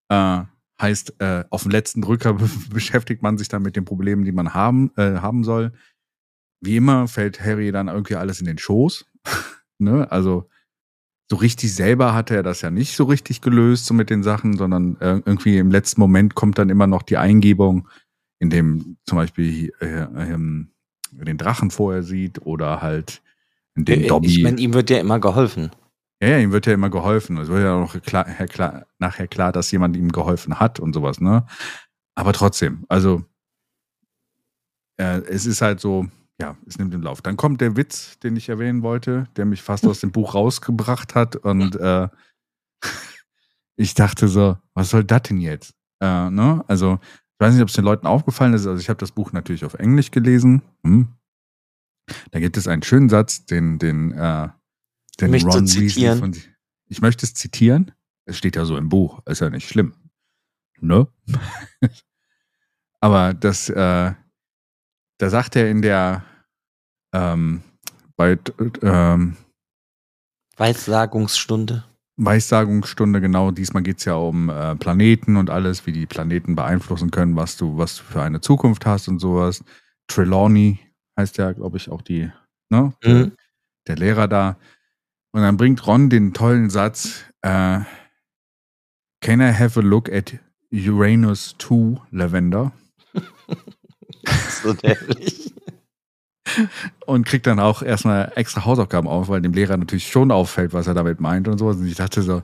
Äh, heißt, äh, auf dem letzten Drücker be beschäftigt man sich dann mit den Problemen, die man haben, äh, haben soll. Wie immer fällt Harry dann irgendwie alles in den Schoß. ne? Also so richtig selber hatte er das ja nicht so richtig gelöst, so mit den Sachen, sondern äh, irgendwie im letzten Moment kommt dann immer noch die Eingebung, in dem zum Beispiel äh, ähm, den Drachen vorher sieht oder halt in dem Äh, Dobby. Ich meine, ihm wird ja immer geholfen. Ja, ja, ihm wird ja immer geholfen. Es wird ja auch klar, klar, nachher klar, dass jemand ihm geholfen hat und sowas, ne? Aber trotzdem, also äh, es ist halt so, ja, es nimmt den Lauf. Dann kommt der Witz, den ich erwähnen wollte, der mich fast aus dem Buch rausgebracht hat. Und äh, ich dachte so, was soll das denn jetzt? Äh, ne? Also, ich weiß nicht, ob es den Leuten aufgefallen ist. Also, ich habe das Buch natürlich auf Englisch gelesen. Hm. Da gibt es einen schönen Satz, den, den, äh, den Ron zitieren? Weasley von. Ich möchte es zitieren. Es steht ja so im Buch. Ist ja nicht schlimm. Ne? Aber das, äh, da sagt er in der, ähm, bei, ähm, Weissagungsstunde. Weissagungsstunde, genau, diesmal geht es ja um äh, Planeten und alles, wie die Planeten beeinflussen können, was du, was du für eine Zukunft hast und sowas. Trelawney heißt ja, glaube ich, auch die, ne? Mhm. Der Lehrer da. Und dann bringt Ron den tollen Satz, äh, Can I have a look at Uranus 2 Lavender? so dämlich. Und kriegt dann auch erstmal extra Hausaufgaben auf, weil dem Lehrer natürlich schon auffällt, was er damit meint und sowas. Und ich dachte so,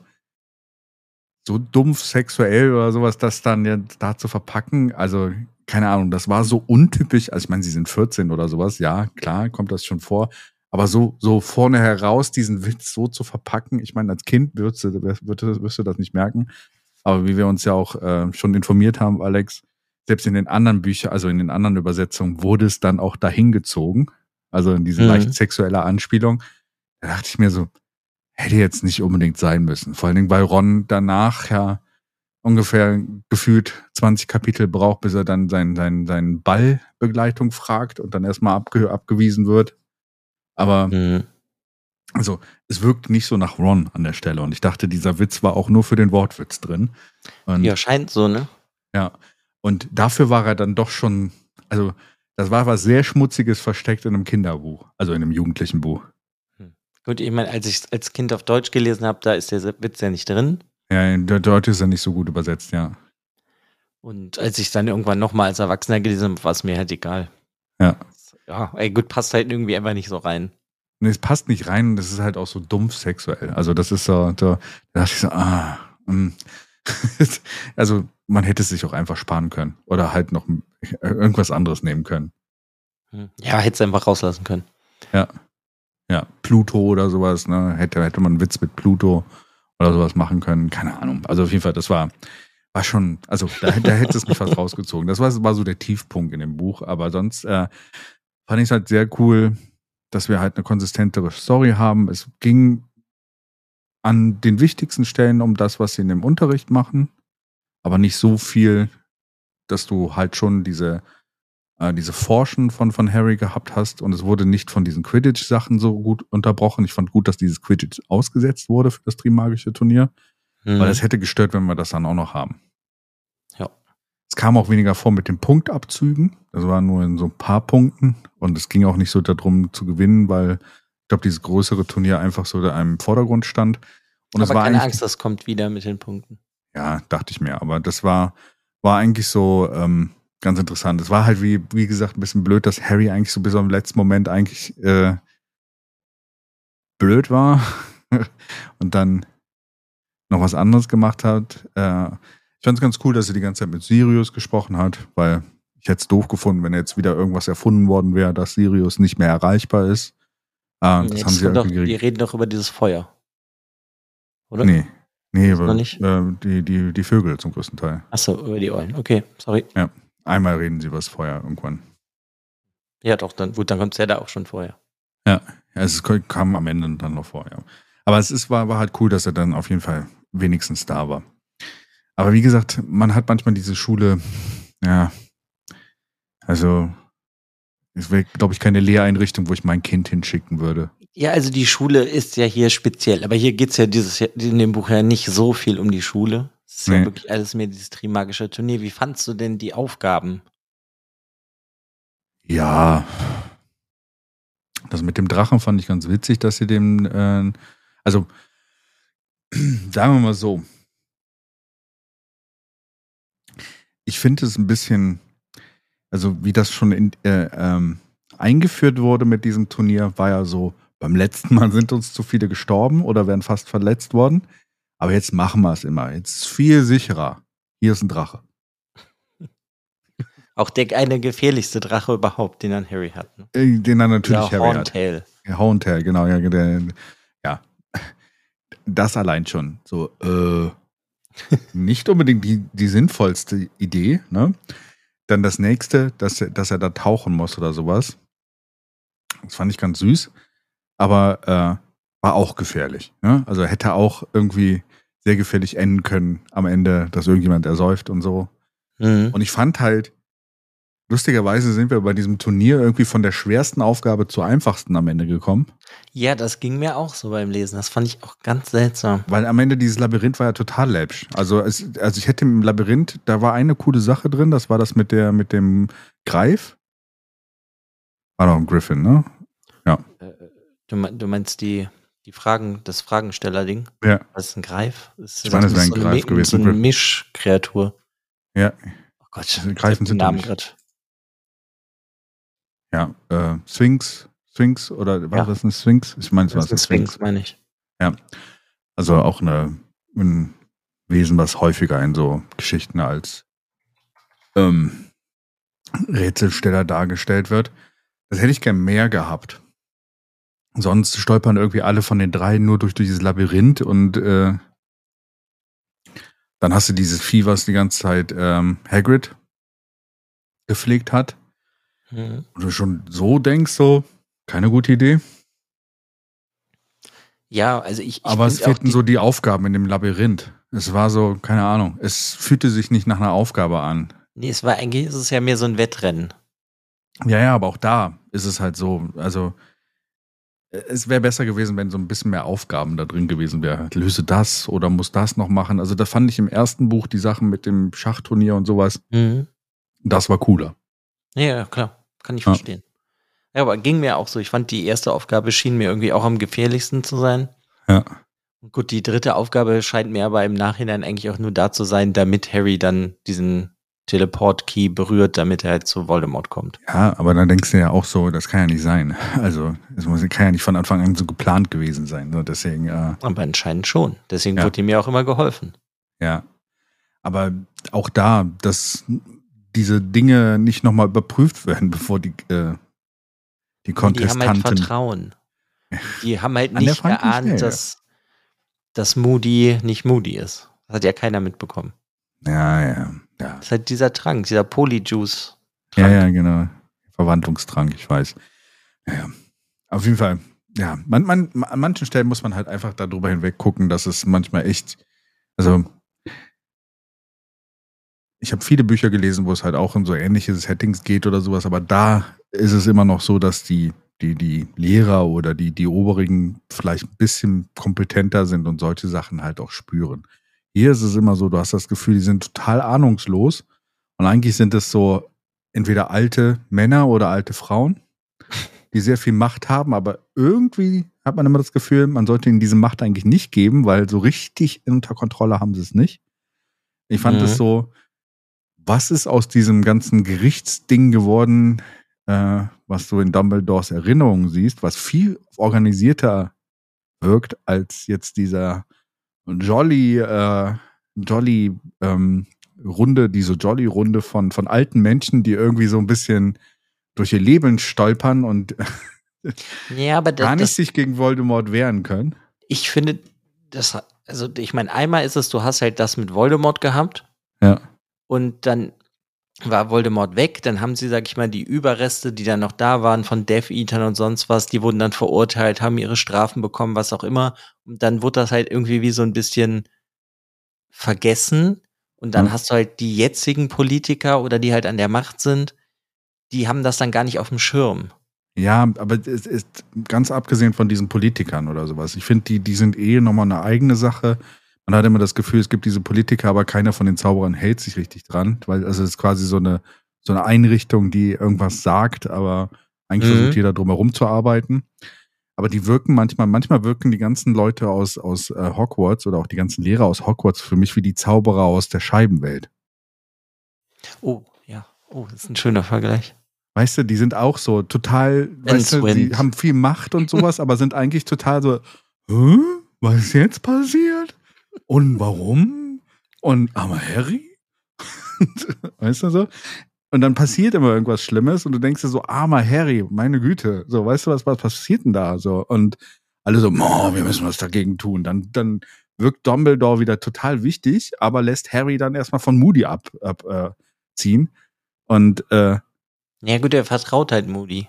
so dumpf sexuell oder sowas, das dann ja da zu verpacken, also keine Ahnung, das war so untypisch. Also ich meine, sie sind 14 oder sowas, ja, klar, kommt das schon vor. Aber so, so vorne heraus diesen Witz so zu verpacken, ich meine, als Kind würdest du, würdest, wirst du das nicht merken. Aber wie wir uns ja auch äh, schon informiert haben, Alex, selbst in den anderen Büchern, also in den anderen Übersetzungen, wurde es dann auch dahin gezogen. Also in diese Mhm. leicht sexuelle Anspielung. Da dachte ich mir so, hätte jetzt nicht unbedingt sein müssen. Vor allen Dingen, weil Ron danach ja ungefähr gefühlt 20 Kapitel braucht, bis er dann sein, sein, sein Ballbegleitung fragt und dann erstmal abge, abgewiesen wird. Aber Mhm. also es wirkt nicht so nach Ron an der Stelle. Und ich dachte, dieser Witz war auch nur für den Wortwitz drin. Und Ja, scheint so, ne? ja. Und dafür war er dann doch schon, also das war was sehr Schmutziges versteckt in einem Kinderbuch, also in einem jugendlichen Buch. Gut, ich meine, als ich es als Kind auf Deutsch gelesen habe, da ist der Witz ja nicht drin. Ja, in Deutsch ist er nicht so gut übersetzt, ja. Und als ich dann irgendwann nochmal als Erwachsener gelesen habe, war es mir halt egal. Ja. Ja, ey, gut, passt halt irgendwie einfach nicht so rein. Und es passt nicht rein und es ist halt auch so dumpf sexuell. Also das ist so, so da dachte ich so, ah, mm. also man hätte es sich auch einfach sparen können oder halt noch irgendwas anderes nehmen können. Hm. Ja, hätte es einfach rauslassen können. Ja, Pluto oder sowas, ne? Hätte, hätte man einen Witz mit Pluto oder sowas machen können. Keine Ahnung. Also auf jeden Fall, das war, war schon, also da, da hätte es mich fast rausgezogen. Das war, war so der Tiefpunkt in dem Buch. Aber sonst äh, fand ich es halt sehr cool, dass wir halt eine konsistentere Story haben. Es ging an den wichtigsten Stellen um das, was sie in dem Unterricht machen, aber nicht so viel, dass du halt schon diese äh, diese Forschen von, von Harry gehabt hast und es wurde nicht von diesen Quidditch-Sachen so gut unterbrochen. Ich fand gut, dass dieses Quidditch ausgesetzt wurde für das Trimagische Turnier, Hm. weil es hätte gestört, wenn wir das dann auch noch haben. Ja. Es kam auch weniger vor mit den Punktabzügen. Das war nur in so ein paar Punkten und es ging auch nicht so darum zu gewinnen, weil ich glaube, dieses größere Turnier einfach so da im Vordergrund stand. Und es Aber war keine Angst, das kommt wieder mit den Punkten. Ja, dachte ich mir. Aber das war, war eigentlich so ähm, ganz interessant. Es war halt, wie, wie gesagt, ein bisschen blöd, dass Harry eigentlich so bis am letzten Moment eigentlich äh, blöd war und dann noch was anderes gemacht hat. Äh, ich fand es ganz cool, dass er die ganze Zeit mit Sirius gesprochen hat, weil ich hätte es doof gefunden, wenn jetzt wieder irgendwas erfunden worden wäre, dass Sirius nicht mehr erreichbar ist. Äh, das Jetzt haben sie doch, wir reden doch über dieses Feuer. Oder? Nee. Nee, aber, nicht? äh, die, die, die Vögel zum größten Teil. Achso, über die Eulen. Okay, sorry. Einmal reden sie das Feuer irgendwann. Ja, doch, dann, gut, dann kommt es ja da auch schon vorher. Ja, es kam am Ende dann noch vor, ja. Aber es ist, war, war halt cool, dass er dann auf jeden Fall wenigstens da war. Aber wie gesagt, man hat manchmal diese Schule, ja, also es wäre, glaube ich, keine Lehreinrichtung, wo ich mein Kind hinschicken würde. Ja, also die Schule ist ja hier speziell, aber hier geht's ja dieses in dem Buch ja nicht so viel um die Schule. Es ist ja Nee. wirklich alles mehr dieses Trimagische Turnier. Wie fandst du denn die Aufgaben? Ja. Das mit dem Drachen fand ich ganz witzig, dass sie dem, äh, also sagen wir mal so. Ich finde es ein bisschen, also wie das schon in, äh, ähm, eingeführt wurde mit diesem Turnier, war ja so, beim letzten Mal sind uns zu viele gestorben oder werden fast verletzt worden. Aber jetzt machen wir es immer. Jetzt ist viel sicherer. Hier ist ein Drache. Auch der eine gefährlichste Drache überhaupt, den dann Harry hat. Ne? Äh, Den dann natürlich Der Harry hat. Horntail. Ja, Horntail, genau, ja, der, ja. Das allein schon. So, äh, nicht unbedingt die, die sinnvollste Idee, ne? Dann das nächste, dass, er- dass er da tauchen muss oder sowas. Das fand ich ganz süß, aber äh, war auch gefährlich. Ne? Also hätte auch irgendwie sehr gefährlich enden können am Ende, dass irgendjemand ersäuft und so. Mhm. Und ich fand halt, lustigerweise sind wir bei diesem Turnier irgendwie von der schwersten Aufgabe zur einfachsten am Ende gekommen. Ja, das ging mir auch so beim Lesen. Das fand ich auch ganz seltsam. Weil am Ende dieses Labyrinth war ja total läppsch. Also, es, also ich hätte im Labyrinth, da war eine coole Sache drin, das war das mit der, mit dem Greif. War doch ein Griffin, ne? Du, mein- du meinst die, die Fragen, das Fragensteller-Ding? Ja. Was ist ein Greif? Ist Ich meine, es wäre ein so Greif gewesen, So eine. Mischkreatur. Ja, Oh Gott, Greifen sind Namen grad. ja. Äh, Sphinx, Sphinx oder war Ja. das ein Sphinx? Ich meine, es war Das ein Sphinx, meine ich. Also auch eine, ein Wesen, was häufiger in so Geschichten als ähm, Rätselsteller dargestellt wird. Das hätte ich gern mehr gehabt. Sonst stolpern irgendwie alle von den drei nur durch dieses Labyrinth und äh, dann hast du dieses Vieh, was die ganze Zeit ähm, Hagrid gepflegt hat. Mhm. Und du schon so denkst, so, keine gute Idee. Ja, also ich. ich Aber es fehlten die- so die Aufgaben in dem Labyrinth. Es war so, keine Ahnung, es fühlte sich nicht nach einer Aufgabe an. Nee, es war eigentlich ist es ja mehr so ein Wettrennen. Ja, ja, aber auch da ist es halt so, also es wäre besser gewesen, wenn so ein bisschen mehr Aufgaben da drin gewesen wäre. Löse das oder muss das noch machen. Also da fand ich im ersten Buch die Sachen mit dem Schachturnier und sowas, Mhm. das war cooler. Ja, klar. Kann ich Ja. verstehen. Ja, aber ging mir auch so. Ich fand, die erste Aufgabe schien mir irgendwie auch am gefährlichsten zu sein. Ja. Und gut, die dritte Aufgabe scheint mir aber im Nachhinein eigentlich auch nur da zu sein, damit Harry dann diesen Teleport-Key berührt, damit er halt zu Voldemort kommt. Ja, aber dann denkst du ja auch so, das kann ja nicht sein. Also es muss, kann ja nicht von Anfang an so geplant gewesen sein. So, deswegen, äh, Aber anscheinend schon. Deswegen Ja. wurde ihm ja auch immer geholfen. Ja. Aber auch da, dass diese Dinge nicht nochmal überprüft werden, bevor die, äh, die Die haben halt Kontestanten. Die haben halt nicht geahnt, schnell, ja. dass, dass Moody nicht Moody ist. Das hat ja keiner mitbekommen. ja, ja, ja. Das ist halt dieser Trank, dieser Polyjuice. Ja, ja, genau. Verwandlungstrank, ich weiß. Ja. Auf jeden Fall, ja, man, man, an manchen Stellen muss man halt einfach darüber hinweg gucken, dass es manchmal echt, also ich habe viele Bücher gelesen, wo es halt auch um so ähnliche Settings geht oder sowas, aber da ist es immer noch so, dass die, die, die Lehrer oder die, die Oberigen vielleicht ein bisschen kompetenter sind und solche Sachen halt auch spüren. Hier ist es immer so, du hast das Gefühl, die sind total ahnungslos und eigentlich sind es so entweder alte Männer oder alte Frauen, die sehr viel Macht haben, aber irgendwie hat man immer das Gefühl, man sollte ihnen diese Macht eigentlich nicht geben, weil so richtig unter Kontrolle haben sie es nicht. Ich fand Mhm. es so, was ist aus diesem ganzen Gerichtsding geworden, äh, was du in Dumbledores Erinnerungen siehst, was viel organisierter wirkt als jetzt dieser Jolly, äh, Jolly ähm, Runde, diese Jolly-Runde von, von alten Menschen, die irgendwie so ein bisschen durch ihr Leben stolpern und Ja, aber gar das, nicht das, sich gegen Voldemort wehren können. ich finde, das, also ich meine, einmal ist es, du hast halt das mit Voldemort gehabt Ja. und dann war Voldemort weg, dann haben sie, sag ich mal, die Überreste, die dann noch da waren von Death Eatern und sonst was, die wurden dann verurteilt, haben ihre Strafen bekommen, was auch immer. Und dann wurde das halt irgendwie wie so ein bisschen vergessen. Und dann Ja. hast du halt die jetzigen Politiker oder die halt an der Macht sind, die haben das dann gar nicht auf dem Schirm. Ja, aber es ist ganz abgesehen von diesen Politikern oder sowas. Ich finde, die, die sind eh nochmal eine eigene Sache. Man hat immer das Gefühl, es gibt diese Politiker, aber keiner von den Zauberern hält sich richtig dran, weil also es ist quasi so eine, so eine Einrichtung, die irgendwas sagt, aber eigentlich Mhm. versucht jeder drumherum zu arbeiten. Aber die wirken manchmal, manchmal wirken die ganzen Leute aus, aus äh, Hogwarts oder auch die ganzen Lehrer aus Hogwarts für mich wie die Zauberer aus der Scheibenwelt. Oh, ja. Oh, das ist ein schöner Vergleich. Weißt du, die sind auch so total, weißt du, die haben viel Macht und sowas, aber sind eigentlich total so, Hä? was ist jetzt passiert? Und warum? Und aber Harry? weißt du so? Und dann passiert immer irgendwas Schlimmes und du denkst dir so, armer Harry, meine Güte, so, weißt du was, was passiert denn da? So, und alle so, oh, wir müssen was dagegen tun. Dann, dann wirkt Dumbledore wieder total wichtig, aber lässt Harry dann erstmal von Moody abziehen. Ab, äh, ziehen. und äh, Ja gut, er vertraut halt Moody.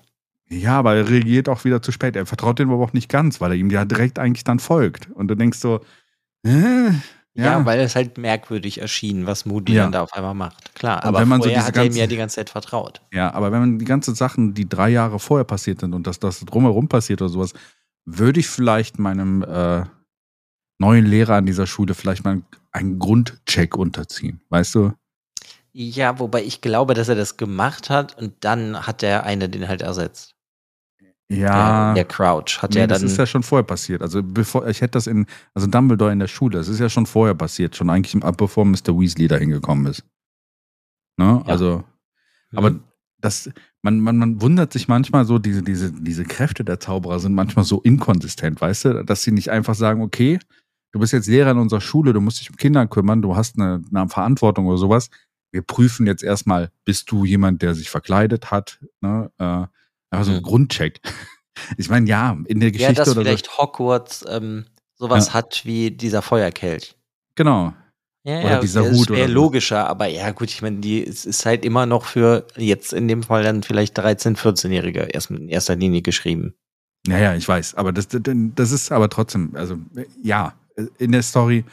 ja, aber er reagiert auch wieder zu spät. Er vertraut dem aber auch nicht ganz, weil er ihm ja direkt eigentlich dann folgt. Und du denkst so, äh, Ja, ja, weil es halt merkwürdig erschien, was Moody Ja. dann da auf einmal macht. Klar, Und aber wenn man so vorher diese hat er ihm ja die ganze Zeit vertraut. Ja, aber wenn man die ganzen Sachen, die drei Jahre vorher passiert sind und dass das drumherum passiert oder sowas, würde ich vielleicht meinem äh, neuen Lehrer an dieser Schule vielleicht mal einen Grundcheck unterziehen. Weißt du? Ja, wobei ich glaube, dass er das gemacht hat und dann hat der eine den halt ersetzt. Ja. Der, der Crouch hat nee, ja das dann. ist ja schon vorher passiert. Also bevor ich hätte das in, also Dumbledore in der Schule, das ist ja schon vorher passiert, schon eigentlich ab bevor Mr. Weasley da hingekommen ist. Ne? Ja. Also, Mhm. aber das, man, man, man wundert sich manchmal so, diese, diese, diese Kräfte der Zauberer sind manchmal so inkonsistent, weißt du, dass sie nicht einfach sagen, okay, du bist jetzt Lehrer in unserer Schule, du musst dich um Kinder kümmern, du hast eine, eine Verantwortung oder sowas. Wir prüfen jetzt erstmal, bist du jemand, der sich verkleidet hat, ne? Äh, einfach so ein Mhm. Grundcheck. Ich meine, ja, in der ja, Geschichte dass oder so. vielleicht Hogwarts ähm, sowas Ja. hat wie dieser Feuerkelch. Genau. Ja, Oder ja, dieser das Hut wäre logischer, aber ja, gut, ich meine, die es ist halt immer noch für jetzt in dem Fall dann vielleicht 13-, 14-Jährige erst in erster Linie geschrieben. Ja, ja, ich weiß. Aber das, das das ist aber trotzdem, also ja, in der Story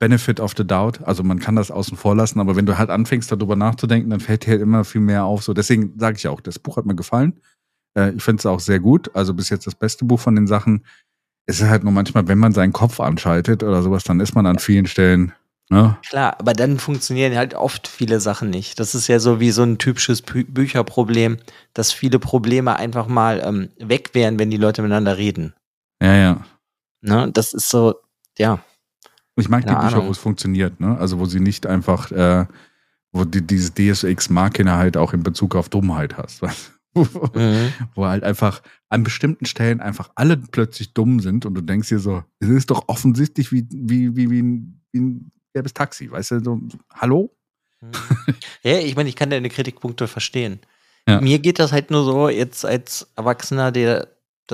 Benefit of the Doubt. Also man kann das außen vor lassen, aber wenn du halt anfängst, darüber nachzudenken, dann fällt dir halt immer viel mehr auf. So, deswegen sage ich auch, das Buch hat mir gefallen. Äh, ich finde es auch sehr gut. Also bis jetzt das beste Buch von den Sachen. Es ist halt nur manchmal, wenn man seinen Kopf anschaltet oder sowas, dann ist man an vielen Stellen. Ne? Klar, aber dann funktionieren halt oft viele Sachen nicht. Das ist ja so wie so ein typisches Bü Bücherproblem, dass viele Probleme einfach mal ähm, weg wären, wenn die Leute miteinander reden. Ja, ja. Ne? Das ist so, ja. Ich mag die Bücher, Ahnung. wo es funktioniert, ne? Also wo sie nicht einfach, äh, wo die, dieses Machina halt auch in Bezug auf Dummheit hast. du? Mhm. wo halt einfach an bestimmten Stellen einfach alle plötzlich dumm sind und du denkst dir so, es ist doch offensichtlich wie, wie, wie, wie, ein, wie ein gelbes Taxi, weißt du, so, hallo? Mhm. ja, ich meine, ich kann deine Kritikpunkte verstehen. Ja. Mir geht das halt nur so, jetzt als Erwachsener, der,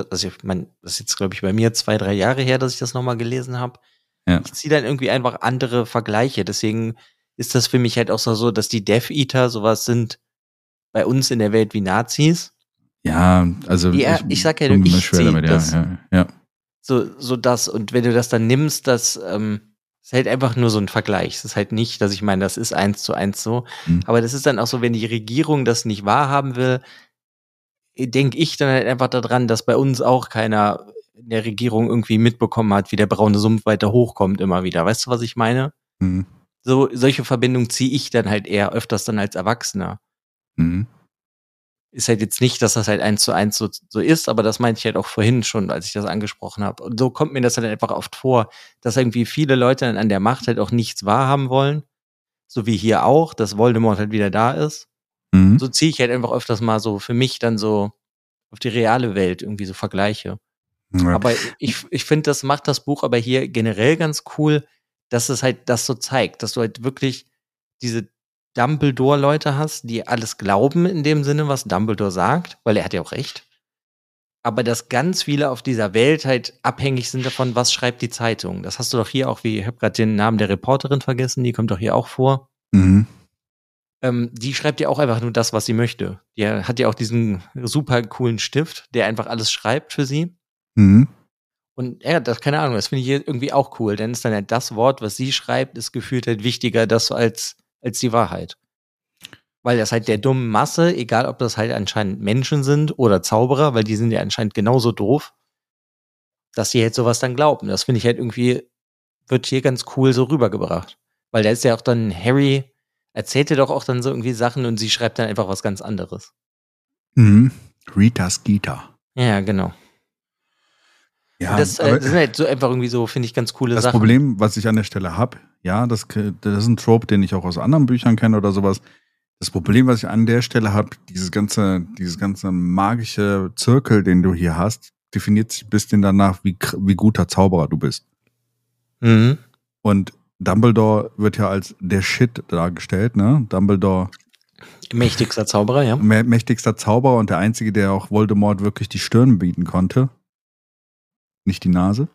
also ich meine, das ist jetzt, glaube ich, bei mir zwei, drei Jahre her, dass ich das nochmal gelesen habe. Ja. Ich ziehe dann irgendwie einfach andere Vergleiche. Deswegen ist das für mich halt auch so, so, dass die Death Eater sowas sind bei uns in der Welt wie Nazis. Ja, also Ja, ich sag ja, mir ich schwer damit, ja, das- ja, ja. So, so das. Und wenn du das dann nimmst, das ähm, ist halt einfach nur so ein Vergleich. Es ist halt nicht, dass ich meine, das ist eins zu eins so. Mhm. Aber das ist dann auch so, wenn die Regierung das nicht wahrhaben will, denke ich dann halt einfach daran, dass bei uns auch keiner in der Regierung irgendwie mitbekommen hat, wie der braune Sumpf weiter hochkommt immer wieder. Weißt du, was ich meine? Mhm. So, solche Verbindungen ziehe ich dann halt eher öfters dann als Erwachsener. Mhm. Ist halt jetzt nicht, dass das halt eins zu eins so, so ist, aber das meinte ich halt auch vorhin schon, als ich das angesprochen habe. Und so kommt mir das halt einfach oft vor, dass irgendwie viele Leute dann an der Macht halt auch nichts wahrhaben wollen. So wie hier auch, dass Voldemort halt wieder da ist. Mhm. So ziehe ich halt einfach öfters mal so für mich dann so auf die reale Welt irgendwie so Vergleiche. Ja. Aber ich, ich finde, das macht das Buch aber hier generell ganz cool, dass es halt das so zeigt, dass du halt wirklich diese Dumbledore-Leute hast, die alles glauben in dem Sinne, was Dumbledore sagt, weil er hat ja auch recht. Aber dass ganz viele auf dieser Welt halt abhängig sind davon, was schreibt die Zeitung. Das hast du doch hier auch, wie ich habe gerade den Namen der Reporterin vergessen, die kommt doch hier auch vor. Mhm. Ähm, die schreibt ja auch einfach nur das, was sie möchte. Die hat ja auch diesen super coolen Stift, der einfach alles schreibt für sie. Mhm. Und ja, das, keine Ahnung, das finde ich hier irgendwie auch cool. Denn ist dann halt das Wort, was sie schreibt, ist gefühlt halt wichtiger das als, als die Wahrheit. Weil das halt der dummen Masse, egal ob das halt anscheinend Menschen sind oder Zauberer, weil die sind ja anscheinend genauso doof, dass sie halt sowas dann glauben. Das finde ich halt irgendwie, wird hier ganz cool so rübergebracht. Weil da ist ja auch dann Harry, erzählte doch auch dann so irgendwie Sachen und sie schreibt dann einfach was ganz anderes. Mhm. Rita Skeeter. Ja, genau. Ja, Und das, äh, das sind halt so einfach irgendwie so, finde ich, ganz coole Das Sachen. Problem, was ich an der Stelle habe, ja, das, das ist ein Trope, den ich auch aus anderen Büchern kenne oder sowas. Das Problem, was ich an der Stelle habe, dieses ganze, dieses ganze magische Zirkel, den du hier hast, definiert sich ein bisschen danach, wie, wie guter Zauberer du bist. Mhm. Und Dumbledore wird ja als der Shit dargestellt, ne? Dumbledore Mächtigster Zauberer, ja. mä- mächtigster Zauberer und der einzige, der auch Voldemort wirklich die Stirn bieten konnte. Nicht die Nase.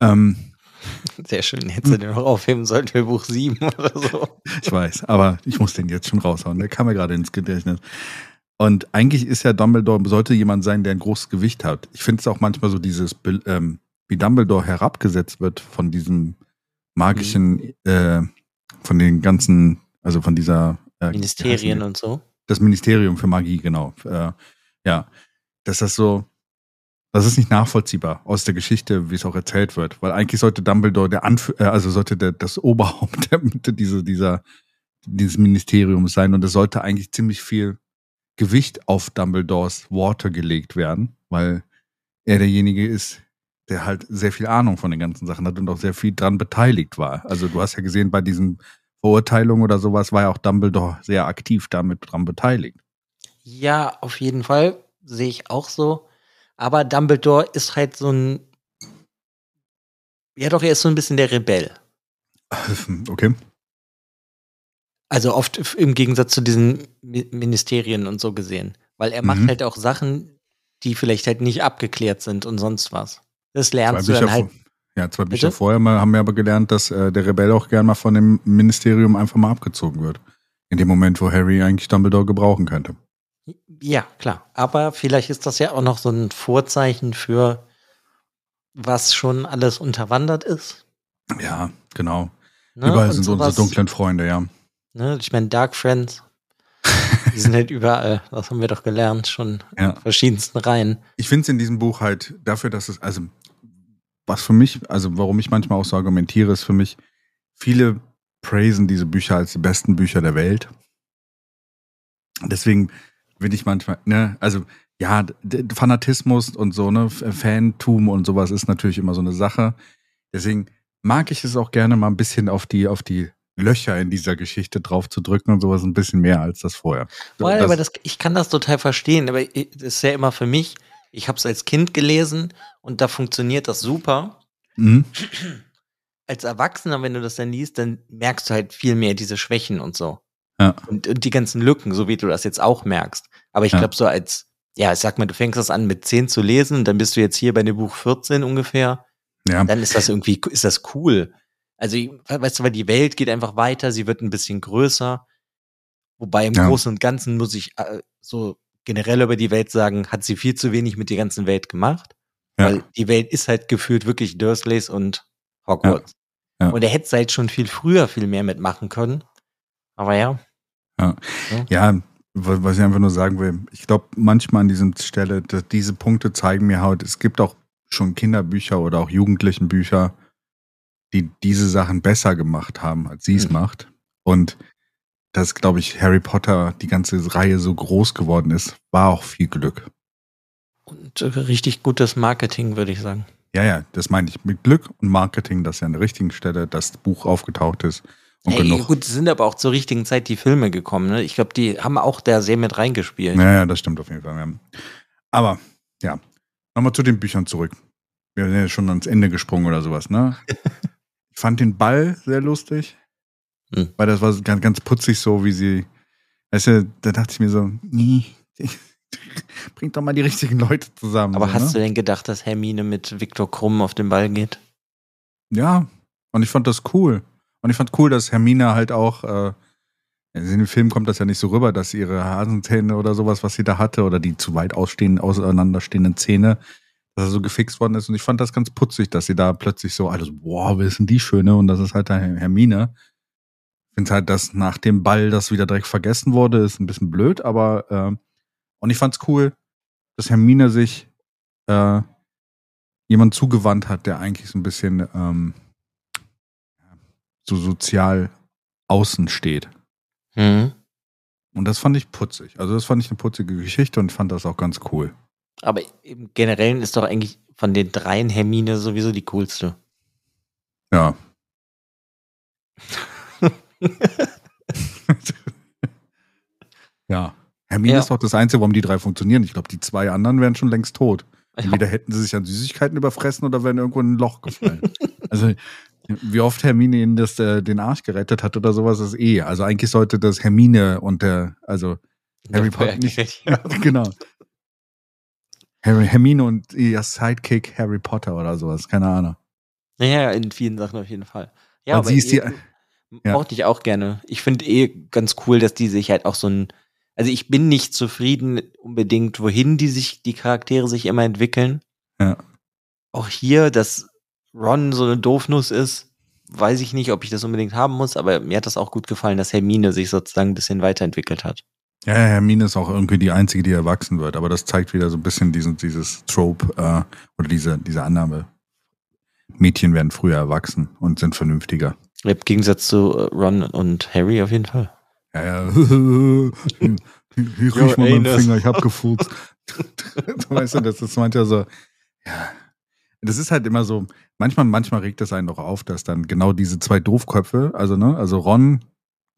Ähm, Sehr schön. Hättest du den noch aufheben sollen für Buch 7 oder so. ich weiß, aber ich muss den jetzt schon raushauen. Der kam mir gerade ins Gedächtnis. Und eigentlich ist ja Dumbledore, sollte jemand sein, der ein großes Gewicht hat. Ich finde es auch manchmal so dieses, ähm, wie Dumbledore herabgesetzt wird von diesem magischen, äh, von den ganzen, also von dieser äh, Ministerien und so. das Ministerium für Magie, genau. Äh, ja, dass das so, das ist nicht nachvollziehbar aus der Geschichte, wie es auch erzählt wird, weil eigentlich sollte Dumbledore der Anf äh, also sollte der, das Oberhaupt der, dieser, dieser, dieses Ministeriums sein und es sollte eigentlich ziemlich viel Gewicht auf Dumbledores Worte gelegt werden, weil er derjenige ist, der halt sehr viel Ahnung von den ganzen Sachen hat und auch sehr viel dran beteiligt war. Also du hast ja gesehen, bei diesen Verurteilungen oder sowas war ja auch Dumbledore sehr aktiv damit dran beteiligt. Ja, auf jeden Fall. Sehe ich auch so. Aber Dumbledore ist halt so ein. Ja, doch, er ist so ein bisschen der Rebell. Okay. Also oft im Gegensatz zu diesen Mi- Ministerien und so gesehen. Weil er macht Mhm. halt auch Sachen, die vielleicht halt nicht abgeklärt sind und sonst was. Das Zwei lernst du Bücher, dann halt. ja, zwei Bücher Bitte? vorher mal, haben wir aber gelernt, dass äh, der Rebell auch gern mal von dem Ministerium einfach mal abgezogen wird. In dem Moment, wo Harry eigentlich Dumbledore gebrauchen könnte. Ja, klar. Aber vielleicht ist das ja auch noch so ein Vorzeichen für was schon alles unterwandert ist. Ja, genau. Ne? Überall Und sind unsere sowas, dunklen Freunde, ja. Ne? Ich meine, Dark Friends, die sind halt überall. Das haben wir doch gelernt, schon Ja. in verschiedensten Reihen. Ich finde es in diesem Buch halt dafür, dass es, also, was für mich, also warum ich manchmal auch so argumentiere, ist für mich, viele praisen diese Bücher als die besten Bücher der Welt. Deswegen bin ich manchmal, ne, also, ja, Fanatismus und so, ne, Fantum und sowas ist natürlich immer so eine Sache. Deswegen mag ich es auch gerne mal ein bisschen auf die, auf die Löcher in dieser Geschichte drauf zu drücken und sowas ein bisschen mehr als das vorher. Weil, Das- aber das, ich kann das total verstehen, aber ich- das ist ja immer für mich, ich habe es als Kind gelesen und da funktioniert das super. Mhm. Als Erwachsener, wenn du das dann liest, dann merkst du halt viel mehr diese Schwächen und so. Ja. Und, und die ganzen Lücken, so wie du das jetzt auch merkst. Aber ich Ja. glaube, so als, ja, ich sag mal, du fängst das an mit 10 zu lesen, dann bist du jetzt hier bei dem Buch 14 ungefähr. Ja, dann ist das irgendwie, ist das cool. Also, weißt du, weil die Welt geht einfach weiter, sie wird ein bisschen größer. Wobei im Ja. Großen und Ganzen muss ich äh, so generell über die Welt sagen, hat sie viel zu wenig mit der ganzen Welt gemacht. Ja. Weil die Welt ist halt gefühlt wirklich Dursleys und Hogwarts. Ja. Und er hätte halt schon viel früher viel mehr mitmachen können. Aber ja. Ja, wa- was ich einfach nur sagen will, ich glaube manchmal an dieser Stelle, dass diese Punkte zeigen mir halt, es gibt auch schon Kinderbücher oder auch Jugendlichenbücher, die diese Sachen besser gemacht haben, als sie es Mhm. macht. Und dass, glaube ich, Harry Potter, die ganze Reihe so groß geworden ist, war auch viel Glück. Und äh, richtig gutes Marketing, würde ich sagen. Ja, ja, das meine ich mit Glück und Marketing, dass ja an der richtigen Stelle das Buch aufgetaucht ist. Und Ey, genug. gut, sind aber auch zur richtigen Zeit die Filme gekommen. Ne? Ich glaube, die haben auch da sehr mit reingespielt. Ja, ja, das stimmt auf jeden Fall. Ja. Aber ja, nochmal zu den Büchern zurück. Wir sind ja schon ans Ende gesprungen oder sowas, ne? ich fand den Ball sehr lustig, Hm. weil das war ganz, ganz putzig so, wie sie, weißt du, da dachte ich mir so, nee, bringt doch mal die richtigen Leute zusammen. Aber so, hast du ne? denn gedacht, dass Hermine mit Viktor Krumm auf den Ball geht? Ja, und ich fand das cool. Und ich fand cool, dass Hermine halt auch, äh, in dem Film kommt das ja nicht so rüber, dass ihre Hasenzähne oder sowas, was sie da hatte, oder die zu weit ausstehenden, auseinanderstehenden Zähne, dass er so gefixt worden ist. Und ich fand das ganz putzig, dass sie da plötzlich so alles, boah, ist denn die Schöne? Und das ist halt da Hermine. Ich finde halt, dass nach dem Ball das wieder direkt vergessen wurde, ist ein bisschen blöd, aber äh, und ich fand's cool, dass Hermine sich äh, jemand zugewandt hat, der eigentlich so ein bisschen ähm, so sozial außen steht. Mhm. Und das fand ich putzig. Also das fand ich eine putzige Geschichte und fand das auch ganz cool. Aber im Generellen ist doch eigentlich von den dreien Hermine sowieso die coolste. Ja. ja. Hermine Ja. ist doch das Einzige, warum die drei funktionieren. Ich glaube, die zwei anderen wären schon längst tot. Entweder hätten sie sich an Süßigkeiten überfressen oder wären irgendwo in ein Loch gefallen. also, Wie oft Hermine ihnen das, äh, den Arsch gerettet hat oder sowas, ist eh. Also eigentlich sollte das Hermine und der, also Harry Potter nicht. Ja. genau. Harry, Hermine und ihr Sidekick Harry Potter oder sowas, keine Ahnung. Ja, in vielen Sachen auf jeden Fall. Ja, Und sie ist die- eh, ja. mochte ich auch gerne. Ich finde eh ganz cool, dass die sich halt auch so ein, also ich bin nicht zufrieden unbedingt, wohin die sich, die Charaktere sich immer entwickeln. Ja. Auch hier, dass Ron so eine Doofnuss ist, weiß ich nicht, ob ich das unbedingt haben muss, aber mir hat das auch gut gefallen, dass Hermine sich sozusagen ein bisschen weiterentwickelt hat. Ja, Hermine ist auch irgendwie die einzige, die erwachsen wird, aber das zeigt wieder so ein bisschen diesen, dieses Trope äh, oder diese, diese Annahme. Mädchen werden früher erwachsen und sind vernünftiger. Im Gegensatz zu äh, Ron und Harry auf jeden Fall. Ja, ja. Your riech mal meinen anus. Finger, ich hab gefurzt. weißt du, das ist manchmal so, ja. Das ist halt immer so, manchmal, manchmal regt es einen doch auf, dass dann genau diese zwei Doofköpfe, also, ne, also Ron,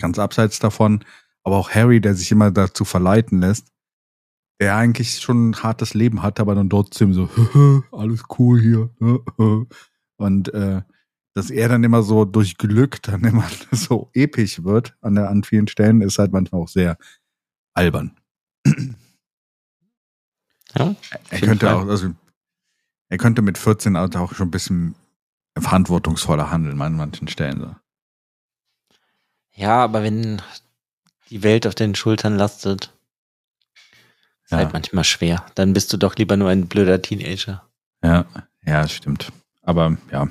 ganz abseits davon, aber auch Harry, der sich immer dazu verleiten lässt, der eigentlich schon ein hartes Leben hat, aber dann trotzdem so, alles cool hier. Und äh, dass er dann immer so durch Glück dann immer so episch wird an, der, an vielen Stellen, ist halt manchmal auch sehr albern. Ja, Er könnte Fall. auch, also er könnte mit 14 halt auch schon ein bisschen verantwortungsvoller handeln an manchen Stellen. So. Ja, aber wenn die Welt auf den Schultern lastet, ist Ja. halt manchmal schwer. Dann bist du doch lieber nur ein blöder Teenager. Ja, ja, stimmt. Aber ja.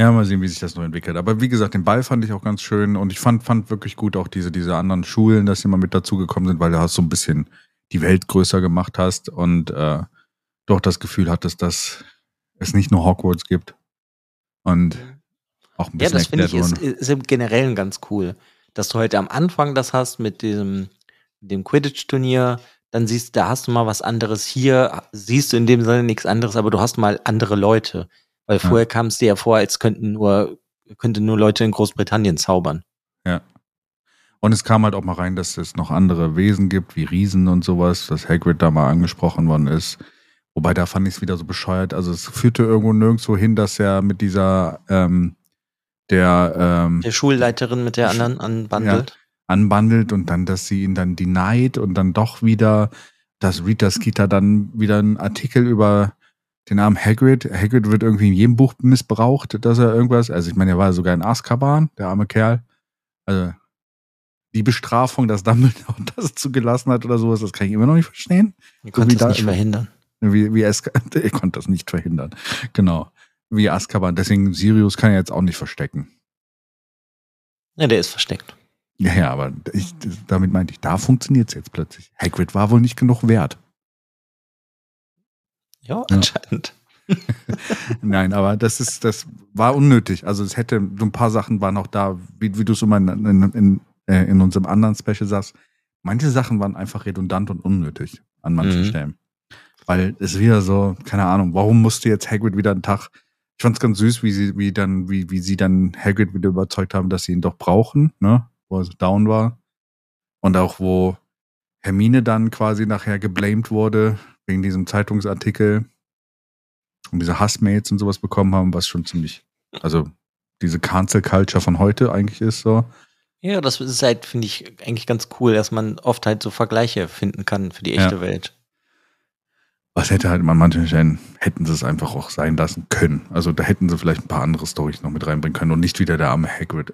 Ja, mal sehen, wie sich das noch entwickelt. Aber wie gesagt, den Ball fand ich auch ganz schön und ich fand, fand wirklich gut auch diese, diese anderen Schulen, dass sie mal mit dazugekommen sind, weil du hast so ein bisschen die Welt größer gemacht hast und äh, doch das Gefühl hattest, dass es nicht nur Hogwarts gibt. Und auch ein Ja, bisschen das finde ich ist, ist im Generellen ganz cool, dass du heute am Anfang das hast mit diesem dem Quidditch-Turnier. Dann siehst da hast du mal was anderes. Hier siehst du in dem Sinne nichts anderes, aber du hast mal andere Leute. Weil Ja. vorher kam es dir ja vor, als könnten nur, könnten nur Leute in Großbritannien zaubern. Und es kam halt auch mal rein, dass es noch andere Wesen gibt, wie Riesen und sowas, dass Hagrid da mal angesprochen worden ist. Wobei da fand ich es wieder so bescheuert. Also es führte irgendwo nirgendwo hin, dass er mit dieser ähm, der ähm, Der Schulleiterin mit der anderen anbandelt. anbandelt und dann, dass sie ihn dann denied und dann doch wieder, dass Rita Skeeter dann wieder einen Artikel über den Namen Hagrid. Hagrid wird irgendwie in jedem Buch missbraucht, dass er irgendwas, also ich meine, er war sogar in Azkaban, der arme Kerl. Also die Bestrafung, dass Dumbledore das zugelassen hat oder sowas, das kann ich immer noch nicht verstehen. Konntet wie es da nicht verhindern. Wie, wie es, ich konnte das nicht verhindern. Genau. Wie Azkaban. Deswegen Sirius kann er jetzt auch nicht verstecken. Ja, der ist versteckt. Ja, ja, aber ich, damit meinte ich, da funktioniert es jetzt plötzlich. Hagrid war wohl nicht genug wert. Ja, Ja. anscheinend. Nein, aber das ist, das war unnötig. Also es hätte, so ein paar Sachen waren auch da, wie, wie du es immer in, in, in, äh, in unserem anderen Special sagst. Manche Sachen waren einfach redundant und unnötig an manchen Mhm. Stellen. Weil es wieder so, keine Ahnung, warum musste jetzt Hagrid wieder einen Tag. Ich fand's ganz süß, wie sie, wie dann, wie, wie sie dann Hagrid wieder überzeugt haben, dass sie ihn doch brauchen, ne? Wo er so down war. Und auch wo Hermine dann quasi nachher geblamed wurde, wegen diesem Zeitungsartikel und diese Hassmails und sowas bekommen haben, was schon ziemlich, also diese Cancel Culture von heute eigentlich ist so. Ja, das ist halt, finde ich, eigentlich ganz cool, dass man oft halt so Vergleiche finden kann für die Ja. echte Welt. Was hätte halt an manchen Stellen, hätten sie es einfach auch sein lassen können. Also da hätten sie vielleicht ein paar andere Storys noch mit reinbringen können und nicht wieder der arme Hagrid.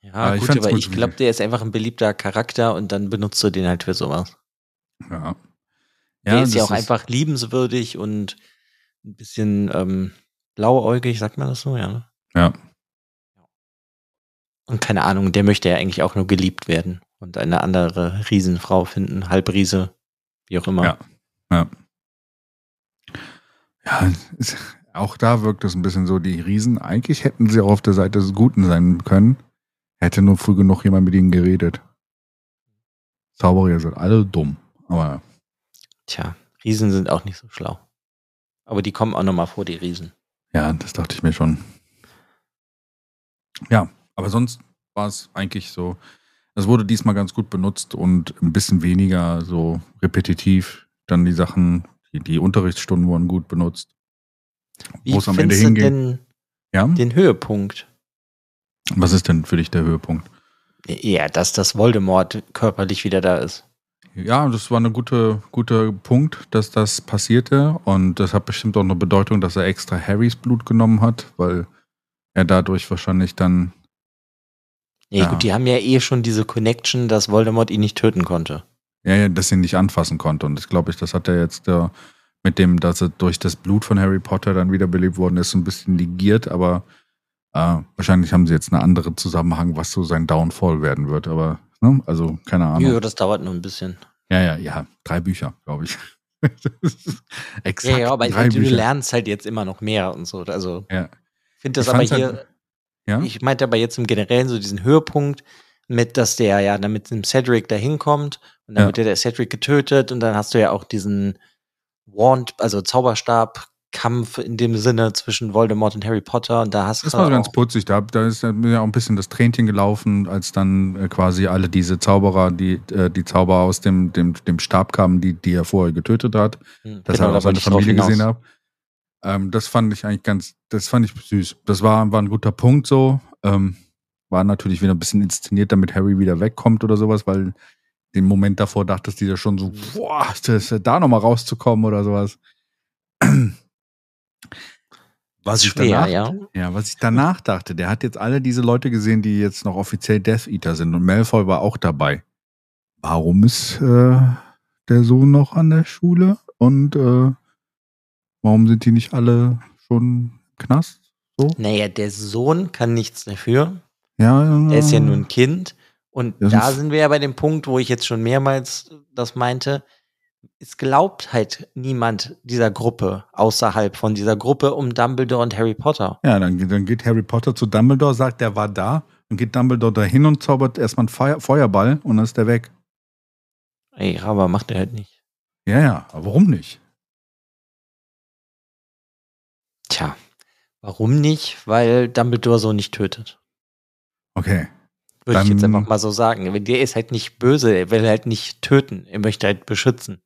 Ja, Aber ich gut, aber gut, ich glaube, der ist einfach ein beliebter Charakter und dann benutzt du den halt für sowas. ja. Der ist ja auch einfach liebenswürdig und ein bisschen ähm, blauäugig, sagt man das so, ja. ne? Ja. Und keine Ahnung, der möchte ja eigentlich auch nur geliebt werden und eine andere Riesenfrau finden, Halbriese, wie auch immer. Ja. Ja. Ja, auch da wirkt es ein bisschen so, die Riesen, eigentlich hätten sie auch auf der Seite des Guten sein können. Hätte nur früh genug jemand mit ihnen geredet. Zauberer sind alle dumm. Aber Tja, Riesen sind auch nicht so schlau. Aber die kommen auch nochmal vor, die Riesen. ja, das dachte ich mir schon. Ja, aber sonst war es eigentlich so. Es wurde diesmal ganz gut benutzt und ein bisschen weniger so repetitiv. Dann die Sachen, die, die Unterrichtsstunden wurden gut benutzt. Wie Wo es am Ende denn Ja? den Höhepunkt? Was ist denn für dich der Höhepunkt? Ja, dass das Voldemort körperlich wieder da ist. Ja, das war ein gute, guter Punkt, dass das passierte. Und das hat bestimmt auch eine Bedeutung, dass er extra Harrys Blut genommen hat, weil er dadurch wahrscheinlich dann. Ja, Ja. gut, die haben ja eh schon diese Connection, dass Voldemort ihn nicht töten konnte. Ja, ja, dass ihn nicht anfassen konnte. Und das glaube ich, das hat er jetzt äh, mit dem, dass er durch das Blut von Harry Potter dann wiederbelebt worden ist, so ein bisschen negiert. Aber äh, wahrscheinlich haben sie jetzt einen anderen Zusammenhang, was so sein Downfall werden wird. Aber, ne? also keine Ahnung. Ja, das dauert nur ein bisschen. Ja, ja, ja. Drei Bücher, glaube ich. Exakt. Ja, ja, aber drei du Bücher. lernst halt jetzt immer noch mehr und so. Also, Ja. ich finde das aber fand's hier, halt- Ja? ich meinte aber jetzt im Generellen so diesen Höhepunkt mit, dass der ja dann mit dem Cedric da hinkommt und dann Ja. wird der Cedric getötet und dann hast du ja auch diesen Wand, also Zauberstab-Kampf in dem Sinne zwischen Voldemort und Harry Potter und da hast Das du war ganz putzig. Da, da ist ja auch ein bisschen das Tränchen gelaufen, als dann äh, quasi alle diese Zauberer, die, äh, die Zauber aus dem, dem, dem Stab kamen, die, die er vorher getötet hat, Hm, dass genau, er auch seine Familie gesehen hat. Ähm, das fand ich eigentlich ganz, das fand ich süß. Das war, war ein guter Punkt so. Ähm, war natürlich wieder ein bisschen inszeniert, damit Harry wieder wegkommt oder sowas, weil den Moment davor dachtest du dir schon so, boah, das, da nochmal rauszukommen oder sowas. Was ich danach, ja. ja, was ich danach dachte, der hat jetzt alle diese Leute gesehen, die jetzt noch offiziell Death Eater sind und Malfoy war auch dabei. Warum ist äh, der Sohn noch an der Schule und äh, warum sind die nicht alle schon im Knast? So? Naja, der Sohn kann nichts dafür. Ja, Er ist ja nur ein Kind. Und da sind wir ja bei dem Punkt, wo ich jetzt schon mehrmals das meinte. Es glaubt halt niemand dieser Gruppe außerhalb von dieser Gruppe um Dumbledore und Harry Potter. Ja, dann, geht- dann geht Harry Potter zu Dumbledore, sagt, der war da. Dann geht Dumbledore dahin und zaubert erstmal einen Feuer, Feuerball und dann ist der weg. Ey, aber macht er halt nicht. Ja, ja, aber warum nicht? Tja, warum nicht? Weil Dumbledore so nicht tötet. Okay. Würde ich jetzt Dann- einfach mal so sagen. Der ist halt nicht böse, er will halt nicht töten. Er möchte halt beschützen.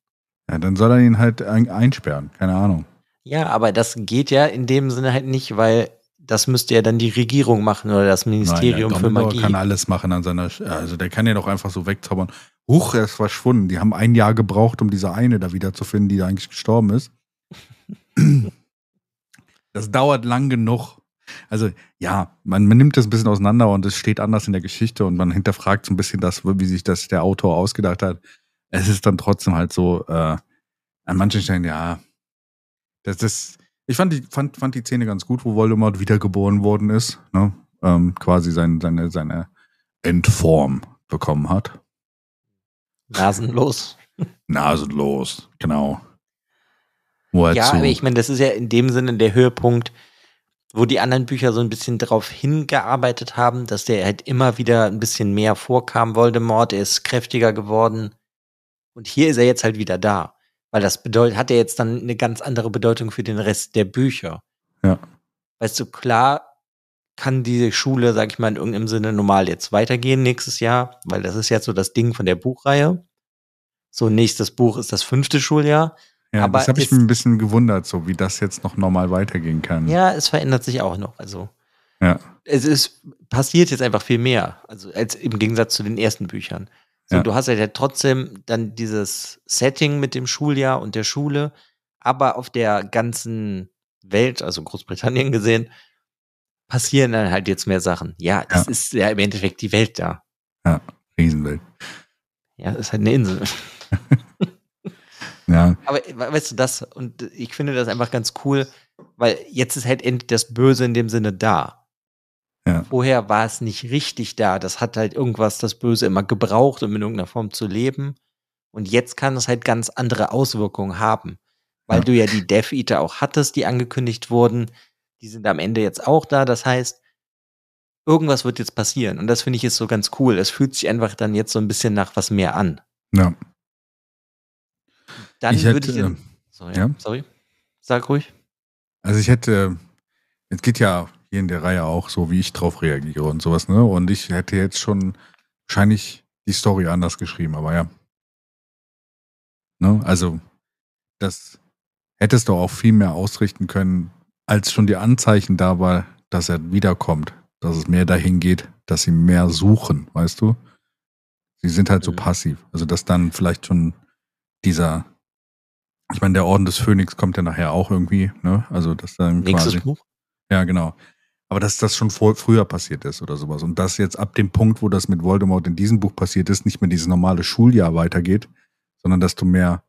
Ja, dann soll er ihn halt ein, einsperren. Keine Ahnung. Ja, aber das geht ja in dem Sinne halt nicht, weil das müsste ja dann die Regierung machen oder das Ministerium Nein, für der Magie. kann alles machen an seiner. Sch- Also der kann ja doch einfach so wegzaubern. Huch, er ist verschwunden. Die haben ein Jahr gebraucht, um diese eine da wieder zu finden, die da eigentlich gestorben ist. Das dauert lang genug. Also ja, man, man nimmt das ein bisschen auseinander und es steht anders in der Geschichte und man hinterfragt so ein bisschen das, wie sich das der Autor ausgedacht hat. Es ist dann trotzdem halt so, äh, an manchen Stellen, ja, das ist, ich fand die, fand, fand die Szene ganz gut, wo Voldemort wiedergeboren worden ist, ne? ähm, quasi sein, seine, seine Endform bekommen hat. Nasenlos. Nasenlos, genau. Wo er Ja, zu, aber ich meine, das ist ja in dem Sinne der Höhepunkt, wo die anderen Bücher so ein bisschen darauf hingearbeitet haben, dass der halt immer wieder ein bisschen mehr vorkam, Voldemort, er ist kräftiger geworden. Und hier ist er jetzt halt wieder da. Weil das bedeutet, hat er jetzt dann eine ganz andere Bedeutung für den Rest der Bücher. Ja. Weißt du, klar kann diese Schule, sag ich mal, in irgendeinem Sinne normal jetzt weitergehen nächstes Jahr, weil das ist jetzt so das Ding von der Buchreihe. So, nächstes Buch ist das fünfte Schuljahr. Ja, aber das habe ich mir ein bisschen gewundert, so wie das jetzt noch normal weitergehen kann. Ja, es verändert sich auch noch. Also Ja. es ist passiert jetzt einfach viel mehr, also als im Gegensatz zu den ersten Büchern. So, Ja. du hast halt ja trotzdem dann dieses Setting mit dem Schuljahr und der Schule, aber auf der ganzen Welt, also Großbritannien gesehen, passieren dann halt jetzt mehr Sachen. Ja, das Ja. ist ja im Endeffekt die Welt da. Riesenwelt. Ja, das ist halt eine Insel. Ja, Aber we- weißt du das, und ich finde das einfach ganz cool, weil jetzt ist halt endlich das Böse in dem Sinne da. Ja. Vorher war es nicht richtig da. Das hat halt irgendwas, das Böse immer gebraucht, um in irgendeiner Form zu leben. Und jetzt kann es halt ganz andere Auswirkungen haben. Weil Ja. du ja die Death Eater auch hattest, die angekündigt wurden. Die sind am Ende jetzt auch da. Das heißt, irgendwas wird jetzt passieren. Und das finde ich ist so ganz cool. Es fühlt sich einfach dann jetzt so ein bisschen nach was mehr an. ja. Dann Ich würde hätte, ich. In, sorry, ja? sorry. Sag ruhig. Also ich hätte, es geht ja hier in der Reihe auch so, wie ich drauf reagiere und sowas, ne? Und ich hätte jetzt schon wahrscheinlich die Story anders geschrieben, aber ja. Ne? Also, das hättest du auch viel mehr ausrichten können, als schon die Anzeichen da war, dass er wiederkommt, dass es mehr dahin geht, dass sie mehr suchen, weißt du? Sie sind halt so Mhm. passiv. Also, dass dann vielleicht schon dieser, ich meine, der Orden des Phönix kommt ja nachher auch irgendwie, ne? Also, dass dann Nächstes quasi. Buch? Ja, genau. Aber dass das schon vor, früher passiert ist oder sowas. Und dass jetzt ab dem Punkt, wo das mit Voldemort in diesem Buch passiert ist, nicht mehr dieses normale Schuljahr weitergeht, sondern dass du mehr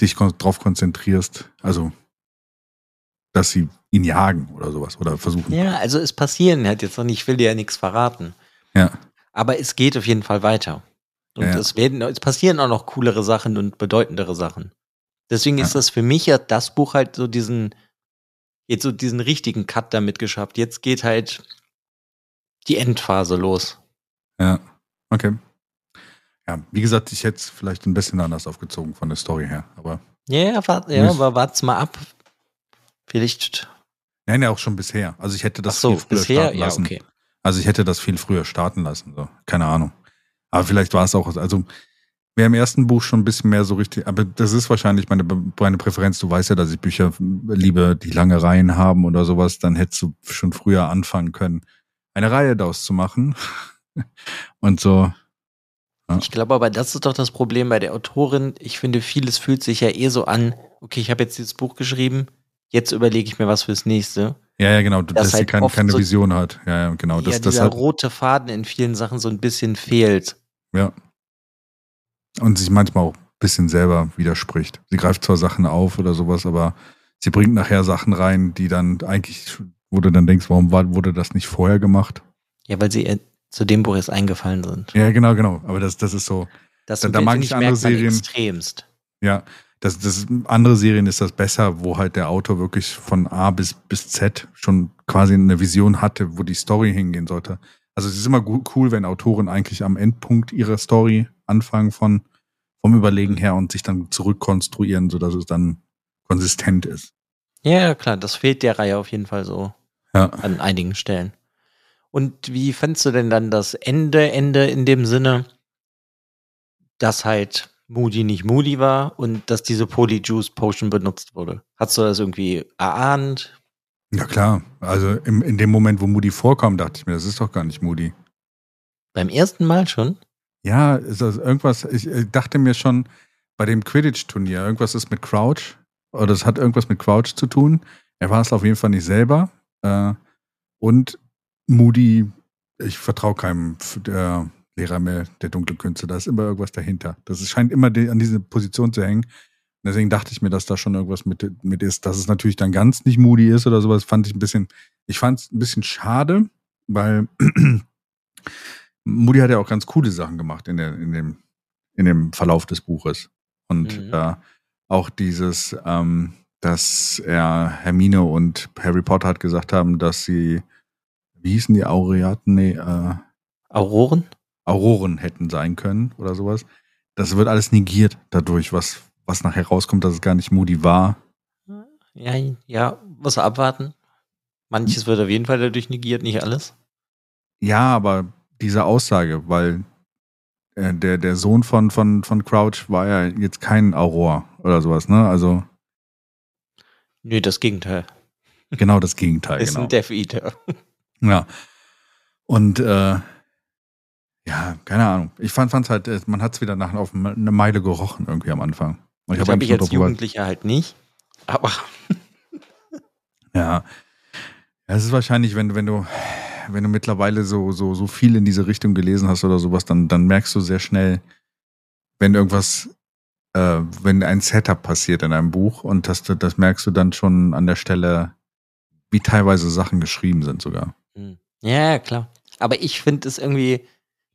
dich kon drauf konzentrierst, also dass sie ihn jagen oder sowas oder versuchen. Ja, also es passieren halt jetzt noch nicht, ich will dir ja nichts verraten. Ja. Aber es geht auf jeden Fall weiter. Und Ja. es werden, es passieren auch noch coolere Sachen und bedeutendere Sachen. Deswegen ist Ja. das für mich ja das Buch halt so diesen, jetzt so diesen richtigen Cut damit geschafft. Jetzt geht halt die Endphase los. Ja, okay. Ja, wie gesagt, ich hätte es vielleicht ein bisschen anders aufgezogen von der Story her. Aber Ja, ja, wart, ja aber wart's mal ab. Vielleicht. nein, ja auch schon bisher. Also ich hätte das so, viel früher bisher, starten ja, lassen. okay. Also ich hätte das viel früher starten lassen. So. Keine Ahnung. Aber vielleicht war es auch, also wäre im ersten Buch schon ein bisschen mehr so richtig, aber das ist wahrscheinlich meine, meine Präferenz. Du weißt ja, dass ich Bücher liebe, die lange Reihen haben oder sowas. Dann hättest du schon früher anfangen können, eine Reihe daraus zu machen. Und so, Ich glaube aber, das ist doch das Problem bei der Autorin. Ich finde, vieles fühlt sich ja eh so an, okay, ich habe jetzt dieses Buch geschrieben, jetzt überlege ich mir was fürs nächste. ja, ja, genau, Das dass sie halt keine, oft keine so- Vision hat. Ja, ja, genau. ja, Das, das dieser hat, rote Faden in vielen Sachen so ein bisschen fehlt. ja. Und sich manchmal auch ein bisschen selber widerspricht. Sie greift zwar Sachen auf oder sowas, aber sie bringt nachher Sachen rein, die dann eigentlich, wo du dann denkst, warum war, wurde das nicht vorher gemacht? Ja, weil sie äh, zu dem Buch erst eingefallen sind. Ja, genau, genau. Aber das, das ist so, Das Da- da mag ich andere Serien- extremst. ja, das, das andere Serien ist das besser, wo halt der Autor wirklich von A bis, bis Z schon quasi eine Vision hatte, wo die Story hingehen sollte. Also es ist immer gu- cool, wenn Autoren eigentlich am Endpunkt ihrer Story anfangen von vom Überlegen her und sich dann zurückkonstruieren, sodass es dann konsistent ist. Ja, ja, klar, das fehlt der Reihe auf jeden Fall so Ja. an einigen Stellen. Und wie fandst du denn dann das Ende, Ende in dem Sinne, dass halt Moody nicht Moody war und dass diese Polyjuice Potion benutzt wurde? Hast du das irgendwie erahnt? Ja klar. Also im, in dem Moment, wo Moody vorkam, dachte ich mir, das ist doch gar nicht Moody. Beim ersten Mal schon? Ja, ist das irgendwas, ich dachte mir schon bei dem Quidditch-Turnier, irgendwas ist mit Crouch, oder es hat irgendwas mit Crouch zu tun. Er war es auf jeden Fall nicht selber. Äh, und Moody, ich vertraue keinem der Lehrer mehr der dunklen Künste, da ist immer irgendwas dahinter. Das scheint immer an diese Position zu hängen. Deswegen dachte ich mir, dass da schon irgendwas mit, mit ist. Dass es natürlich dann ganz nicht Moody ist oder sowas, fand ich ein bisschen, ich fand es ein bisschen schade, weil Moody hat ja auch ganz coole Sachen gemacht in, der, in, dem, in dem Verlauf des Buches. Und Mhm. äh, auch dieses, ähm, dass er Hermine und Harry Potter hat gesagt haben, dass sie, wie hießen die Aureaten? Nee, äh, Auroren? Auroren hätten sein können oder sowas. Das wird alles negiert dadurch, was, was nachher rauskommt, dass es gar nicht Moody war. Ja, ja, muss abwarten. Manches wird auf jeden Fall dadurch negiert, nicht alles. Ja, aber diese Aussage, weil äh, der, der Sohn von, von, von Crouch war ja jetzt kein Auror oder sowas, ne? Also Nö, das Gegenteil. genau das Gegenteil. Ist genau. ein Death Eater. Ja. Und äh, ja, keine Ahnung. Ich fand es halt, äh, man hat es wieder nach auf eine Meile gerochen irgendwie am Anfang. Und Ich hab glaube, eigentlich ich als. Jugendlicher halt nicht. Aber Ja. Es ist wahrscheinlich, wenn, wenn du, wenn du mittlerweile so, so, so viel in diese Richtung gelesen hast oder sowas, dann, dann merkst du sehr schnell, wenn irgendwas, äh, wenn ein Setup passiert in einem Buch und das, das merkst du dann schon an der Stelle, wie teilweise Sachen geschrieben sind sogar. Hm. Ja, ja, klar. Aber ich finde es irgendwie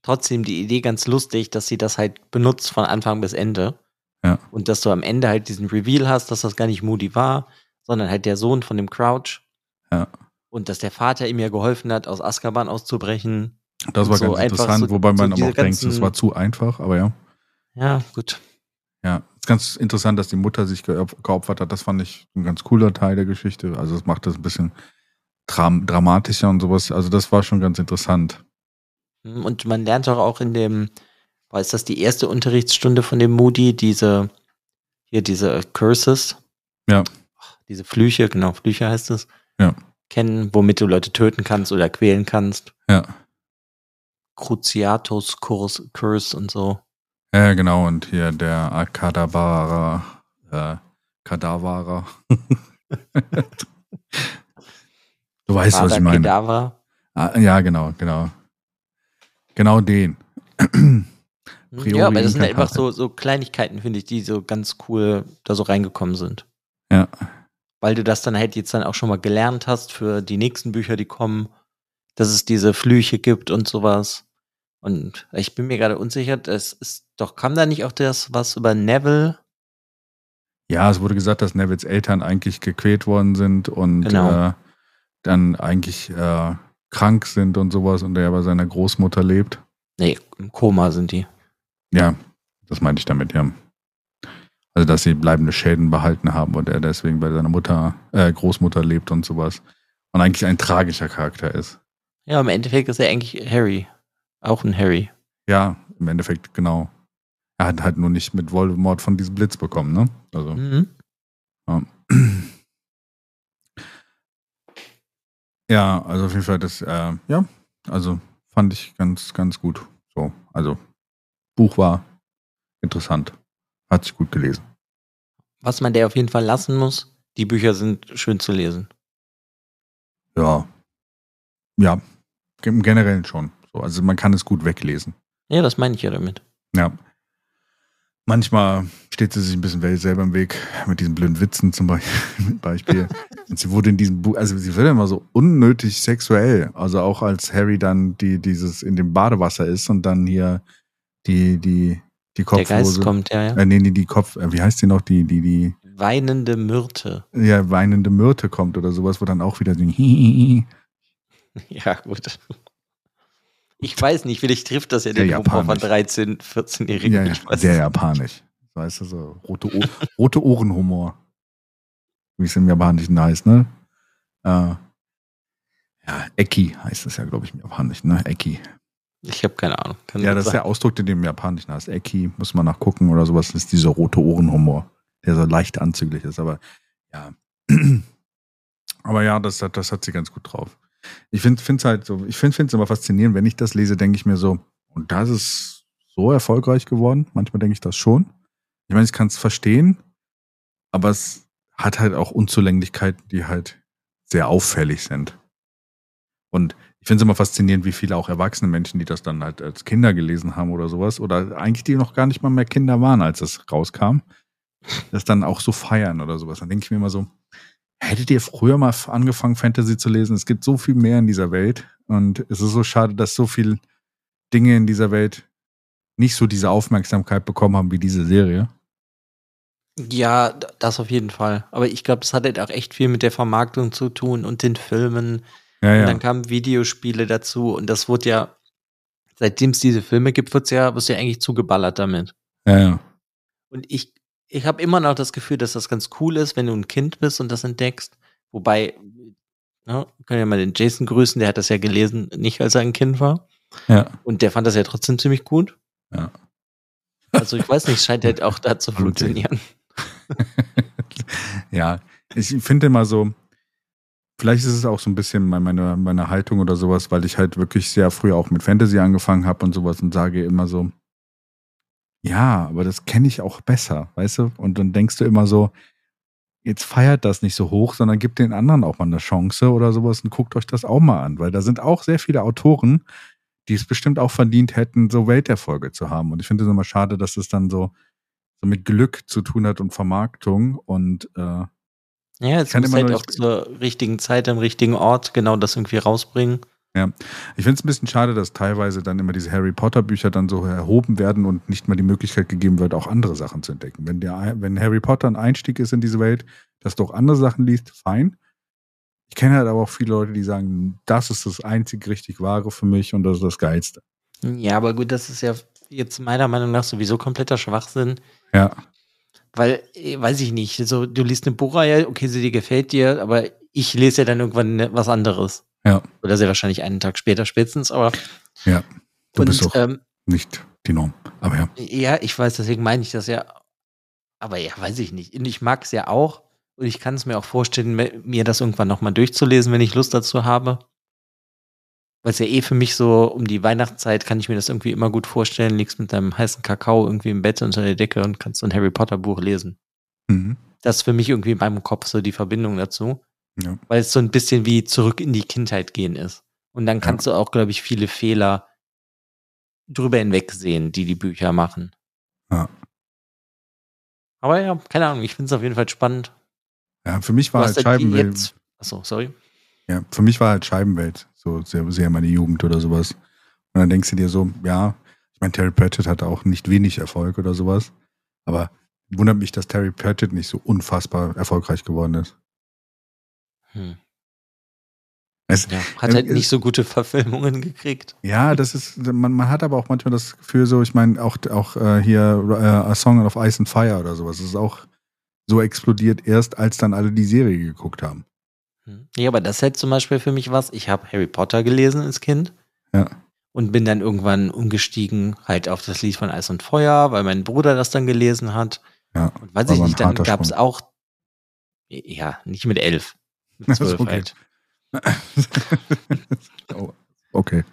trotzdem die Idee ganz lustig, dass sie das halt benutzt von Anfang bis Ende. Ja. Und dass du am Ende halt diesen Reveal hast, dass das gar nicht Moody war, sondern halt der Sohn von dem Crouch. Ja. Und dass der Vater ihm ja geholfen hat, aus Azkaban auszubrechen. Das war so ganz interessant, so- wobei man so aber auch denkt, ganzen- war zu einfach, aber ja. Ja, gut. Ja, ist ganz interessant, dass die Mutter sich geop- geopfert hat. Das fand ich ein ganz cooler Teil der Geschichte. Also es macht das ein bisschen dram dramatischer und sowas. Also das war schon ganz interessant. Hm, Und man lernt doch auch in dem, war ist das die erste Unterrichtsstunde von dem Moody, diese, hier diese Curses. Ja. diese Flüche, genau, Flüche heißt es, Ja. Kennen, womit du Leute töten kannst oder quälen kannst. Ja. Cruciatus Curse, Curse und so. Ja, genau. Und hier der Kadavara, äh, Kadavara. du weißt, was ich meine. Kedavra. Ah, ja, genau, genau. Genau den. Priori Ja, aber das sind Incantate. einfach so, so Kleinigkeiten, finde ich, die so ganz cool da so reingekommen sind. Ja. Weil du das dann halt jetzt dann auch schon mal gelernt hast für die nächsten Bücher, die kommen, dass es diese Flüche gibt und sowas. Und ich bin mir gerade unsicher, es ist doch, kam da nicht auch das was über Neville? Ja, es wurde gesagt, dass Nevils Eltern eigentlich gequält worden sind und Genau. äh, dann eigentlich äh, krank sind und sowas und er bei seiner Großmutter lebt. Nee, im Koma sind die. Ja, das meinte ich damit, ja. Also, dass sie bleibende Schäden behalten haben und er deswegen bei seiner Mutter, äh, Großmutter lebt und sowas. Und eigentlich ein tragischer Charakter ist. Ja, im Endeffekt ist er eigentlich Harry. Auch ein Harry. Ja, im Endeffekt, genau. Er hat halt nur nicht mit Voldemort von diesem Blitz bekommen, ne? Also, Mhm. ja. Ja, also auf jeden Fall das, äh, ja, also fand ich ganz, ganz gut. So, also Buch war interessant. Hat sich gut gelesen. Was man der auf jeden Fall lassen muss, die Bücher sind schön zu lesen. Ja. Ja, im Generellen schon. So, also man kann es gut weglesen. Ja, das meine ich ja damit. Ja. Manchmal steht sie sich ein bisschen selber im Weg mit diesen blöden Witzen zum Be- Beispiel. Und sie wurde in diesem Buch, also sie wird immer so unnötig sexuell. Also auch als Harry dann die, dieses in dem Badewasser ist und dann hier die, die, die Der Kopfhose. Geist kommt, ja, ja. Äh, nee, nee, die Kopf, äh, wie heißt die noch? Die, die, die, Weinende Myrte. ja, weinende Myrte kommt oder sowas, wo dann auch wieder so Ja, gut. Ich weiß nicht, vielleicht trifft das ja den Humor von japanisch. 13-, 14-Jährigen. Ja, ja, sehr japanisch. Weißt du, so rote, o rote Ohrenhumor. Wie es im Japanischen heißt, ne? Äh, ja, Eki heißt es ja, glaube ich, im Japanischen, ne? Eki. Ich habe keine Ahnung. Kann Ja, das ist sein. der Ausdruck, den im Japanischen heißt. Eki, muss man nachgucken oder sowas. Das ist dieser rote Ohrenhumor, der so leicht anzüglich ist. Aber ja. Aber ja, das, hat- das hat sie ganz gut drauf. Ich finde es halt so, ich finde es immer faszinierend, wenn ich das lese, denke ich mir so, und das ist so erfolgreich geworden. Manchmal denke ich das schon. Ich meine, ich kann es verstehen, aber es hat halt auch Unzulänglichkeiten, die halt sehr auffällig sind. Und ich finde es immer faszinierend, wie viele auch erwachsene Menschen, die das dann halt als Kinder gelesen haben oder sowas, oder eigentlich die noch gar nicht mal mehr Kinder waren, als das rauskam, das dann auch so feiern oder sowas. Dann denke ich mir immer so, hättet ihr früher mal angefangen, Fantasy zu lesen? Es gibt so viel mehr in dieser Welt und es ist so schade, dass so viel Dinge in dieser Welt nicht so diese Aufmerksamkeit bekommen haben wie diese Serie. Ja, das auf jeden Fall. Aber ich glaube, das hat halt auch echt viel mit der Vermarktung zu tun und den Filmen. Ja, Und ja. dann kamen Videospiele dazu und das wurde ja, seitdem es diese Filme gibt, wird's ja, wird's ja eigentlich zugeballert damit. ja, ja. Und ich, ich habe immer noch das Gefühl, dass das ganz cool ist, wenn du ein Kind bist und das entdeckst. Wobei, ne, wir können ja mal den Jason grüßen, der hat das ja gelesen, nicht als er ein Kind war. Ja. Und der fand das ja trotzdem ziemlich gut. Ja. Also ich weiß nicht, scheint halt auch da zu funktionieren. ja, ich finde immer so, vielleicht ist es auch so ein bisschen meine, meine Haltung oder sowas, weil ich halt wirklich sehr früh auch mit Fantasy angefangen habe und sowas und sage immer so, ja, aber das kenne ich auch besser, weißt du? Und dann denkst du immer so, jetzt feiert das nicht so hoch, sondern gibt den anderen auch mal eine Chance oder sowas und guckt euch das auch mal an, weil da sind auch sehr viele Autoren, die es bestimmt auch verdient hätten, so Welterfolge zu haben. Und ich finde es immer schade, dass es dann so, so mit Glück zu tun hat und Vermarktung und äh, Ja, jetzt kann muss halt auch zur richtigen Zeit am richtigen Ort genau das irgendwie rausbringen. Ich finde es ein bisschen schade, dass teilweise dann immer diese Harry Potter Bücher dann so erhoben werden und nicht mal die Möglichkeit gegeben wird, auch andere Sachen zu entdecken. Wenn, der, wenn Harry Potter ein Einstieg ist in diese Welt, dass du auch andere Sachen liest, fein. Ich kenne halt aber auch viele Leute, die sagen, das ist das einzig richtig Wahre für mich und das ist das Geilste. Ja, aber gut, das ist ja jetzt meiner Meinung nach sowieso kompletter Schwachsinn. Ja, Weil, eh, weiß ich nicht, so, du liest eine Buchreihe, okay, sie dir gefällt dir, aber ich lese ja dann irgendwann ne- was anderes. Ja. Oder sehr wahrscheinlich einen Tag später spätestens, aber. Ja, du bist und, doch ähm, nicht die Norm. Aber ja. ja, ich weiß, deswegen meine ich das ja. Aber ja, weiß ich nicht. Und ich mag es ja auch, Und ich kann es mir auch vorstellen, mir das irgendwann nochmal durchzulesen, wenn ich Lust dazu habe. Weil es ja eh für mich so um die Weihnachtszeit kann ich mir das irgendwie immer gut vorstellen. Liegst mit deinem heißen Kakao irgendwie im Bett unter der Decke und kannst so ein Harry Potter Buch lesen. Mhm. Das ist für mich irgendwie in meinem Kopf so die Verbindung dazu. Ja. Weil es so ein bisschen wie zurück in die Kindheit gehen ist. Und dann kannst du auch, glaube ich, viele Fehler drüber hinwegsehen, die die Bücher machen. Ja. Aber ja, keine Ahnung, ich finde es auf jeden Fall spannend. ja, für mich war halt ja Scheibenwelt. jetzt- Achso, sorry. Ja, für mich war halt Scheibenwelt so sehr, sehr meine Jugend oder sowas. Und dann denkst du dir so, ja, ich meine, Terry Pratchett hatte auch nicht wenig Erfolg oder sowas. Aber wundert mich, dass Terry Pratchett nicht so unfassbar erfolgreich geworden ist. Hm. Es, Ja, hat halt es- nicht so gute Verfilmungen gekriegt. Ja, das ist, man, man hat aber auch manchmal das Gefühl so, ich meine, auch, auch äh, hier äh, A Song of Ice and Fire oder sowas, das ist auch so explodiert erst, als dann alle die Serie geguckt haben. Hm. Ja, aber das ist halt zum Beispiel für mich was. Ich habe Harry Potter gelesen als Kind. Ja. Und bin dann irgendwann umgestiegen halt auf das Lied von Eis und Feuer, weil mein Bruder das dann gelesen hat. Ja, Und weiß ich nicht, dann gab es auch, ja, nicht mit elf. Mit zwölf okay. halt. oh, okay.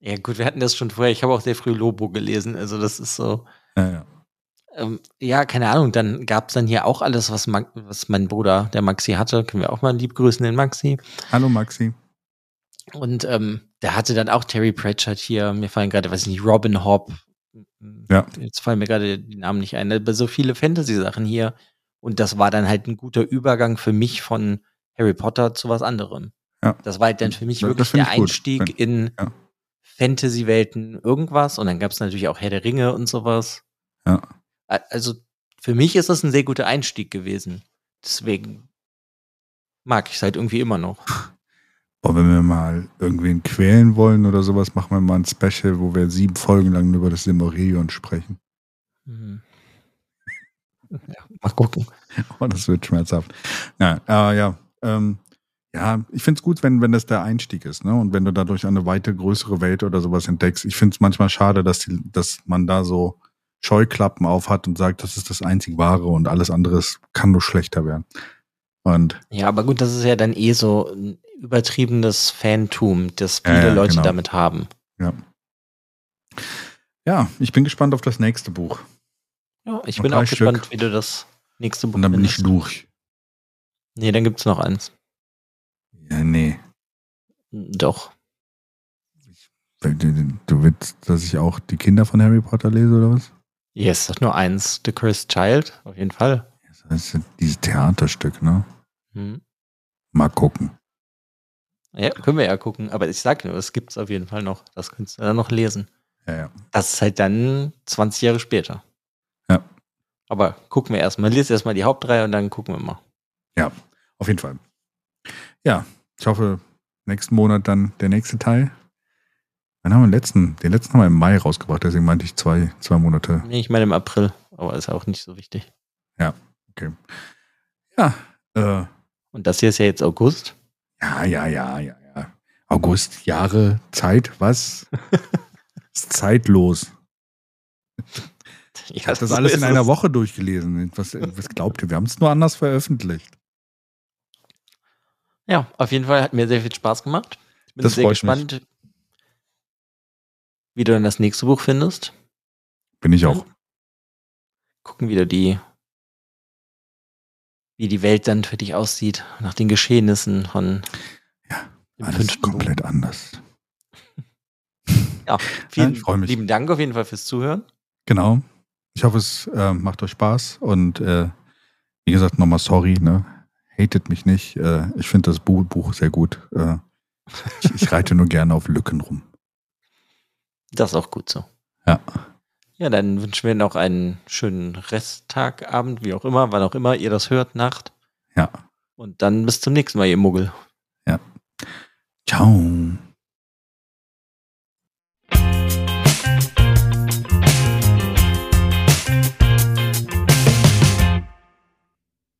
Ja, gut, wir hatten das schon vorher. Ich habe auch sehr früh Lobo gelesen. Also, das ist so. Ja, ja. Ähm, ja, keine Ahnung. Dann gab es dann hier auch alles, was, Ma was mein Bruder, der Maxi, hatte. Können wir auch mal lieb grüßen, den Maxi. Hallo Maxi. Und ähm, der hatte dann auch Terry Pratchett hier. Mir fallen gerade, weiß ich nicht, Robin Hobb. Ja. Jetzt fallen mir gerade die Namen nicht ein. Aber so viele Fantasy-Sachen hier. Und das war dann halt ein guter Übergang für mich von Harry Potter zu was anderem. Ja. Das war halt dann für mich Das- wirklich der gut. Einstieg Wenn- in ja. Fantasy-Welten irgendwas. Und dann gab es natürlich auch Herr der Ringe und sowas. Ja. Also für mich ist das ein sehr guter Einstieg gewesen. Deswegen mag ich es halt irgendwie immer noch. Boah, wenn wir mal irgendwen quälen wollen oder sowas, machen wir mal ein Special, wo wir sieben Folgen lang über das Silmarillion sprechen. Mhm. Ja, mal gucken. Oh, das wird schmerzhaft. Ja, äh, ja, ähm, ja, ich finde es gut, wenn, wenn das der Einstieg ist, ne? Und wenn du dadurch eine weite, größere Welt oder sowas entdeckst. Ich finde es manchmal schade, dass, die, dass man da so Scheuklappen auf hat und sagt, das ist das einzig Wahre und alles andere kann nur schlechter werden. Und Ja, aber gut, das ist ja dann eh so ein übertriebenes Fantum, das viele ja, Leute genau. damit haben. ja. Ja, ich bin gespannt auf das nächste Buch. Ja, ich Noch bin auch gespannt, Stück. wie du das nächste Buch Und dann bin ich durch. Nee, dann gibt's noch eins. Ja, nee. Doch. Du willst, dass ich auch die Kinder von Harry Potter lese oder was? Yes, nur eins. The Cursed Child, auf jeden Fall. Das ist dieses Theaterstück, ne? Hm. Mal gucken. Ja, können wir ja gucken. Aber ich sag nur, es gibt's auf jeden Fall noch. Das könntest du dann noch lesen. Ja, ja. Das ist halt dann 20 Jahre später. Ja. Aber gucken wir erstmal. Lies erstmal die Hauptreihe und dann gucken wir mal. Auf jeden Fall. Ja, ich hoffe, nächsten Monat dann der nächste Teil. Wann haben wir den letzten? Den letzten haben wir im Mai rausgebracht, deswegen meinte ich zwei, zwei Monate. Nee, ich meine im April. Aber ist ja auch nicht so wichtig. Ja, äh, Und das hier ist ja jetzt August. ja, ja, ja, ja, ja. August, Jahre, Zeit, was? ist zeitlos. Ja, Ich habe das so alles in einer. Woche durchgelesen. Was, was glaubt ihr? Wir haben es nur anders veröffentlicht. Ja, auf jeden Fall hat mir sehr viel Spaß gemacht. Ich bin Das sehr freut mich. Wie du dann das nächste Buch findest. Bin ich auch. Gucken, wie du die, wie die Welt dann für dich aussieht, nach den Geschehnissen von Ja, Alles komplett anders. Buch. Ja, vielen mich. lieben Dank auf jeden Fall fürs Zuhören. Genau. Ich hoffe, es äh, macht euch Spaß und äh, wie gesagt, nochmal sorry, ne? Hatet mich nicht. Äh, ich finde das Bu Buch sehr gut. Äh, ich, ich reite nur gerne auf Lücken rum. Das ist auch gut so. Ja. Ja, dann wünschen wir noch einen schönen Resttag, Abend, wie auch immer, wann auch immer ihr das hört, Nacht. Ja. Und dann bis zum nächsten Mal, ihr Muggel. Ciao.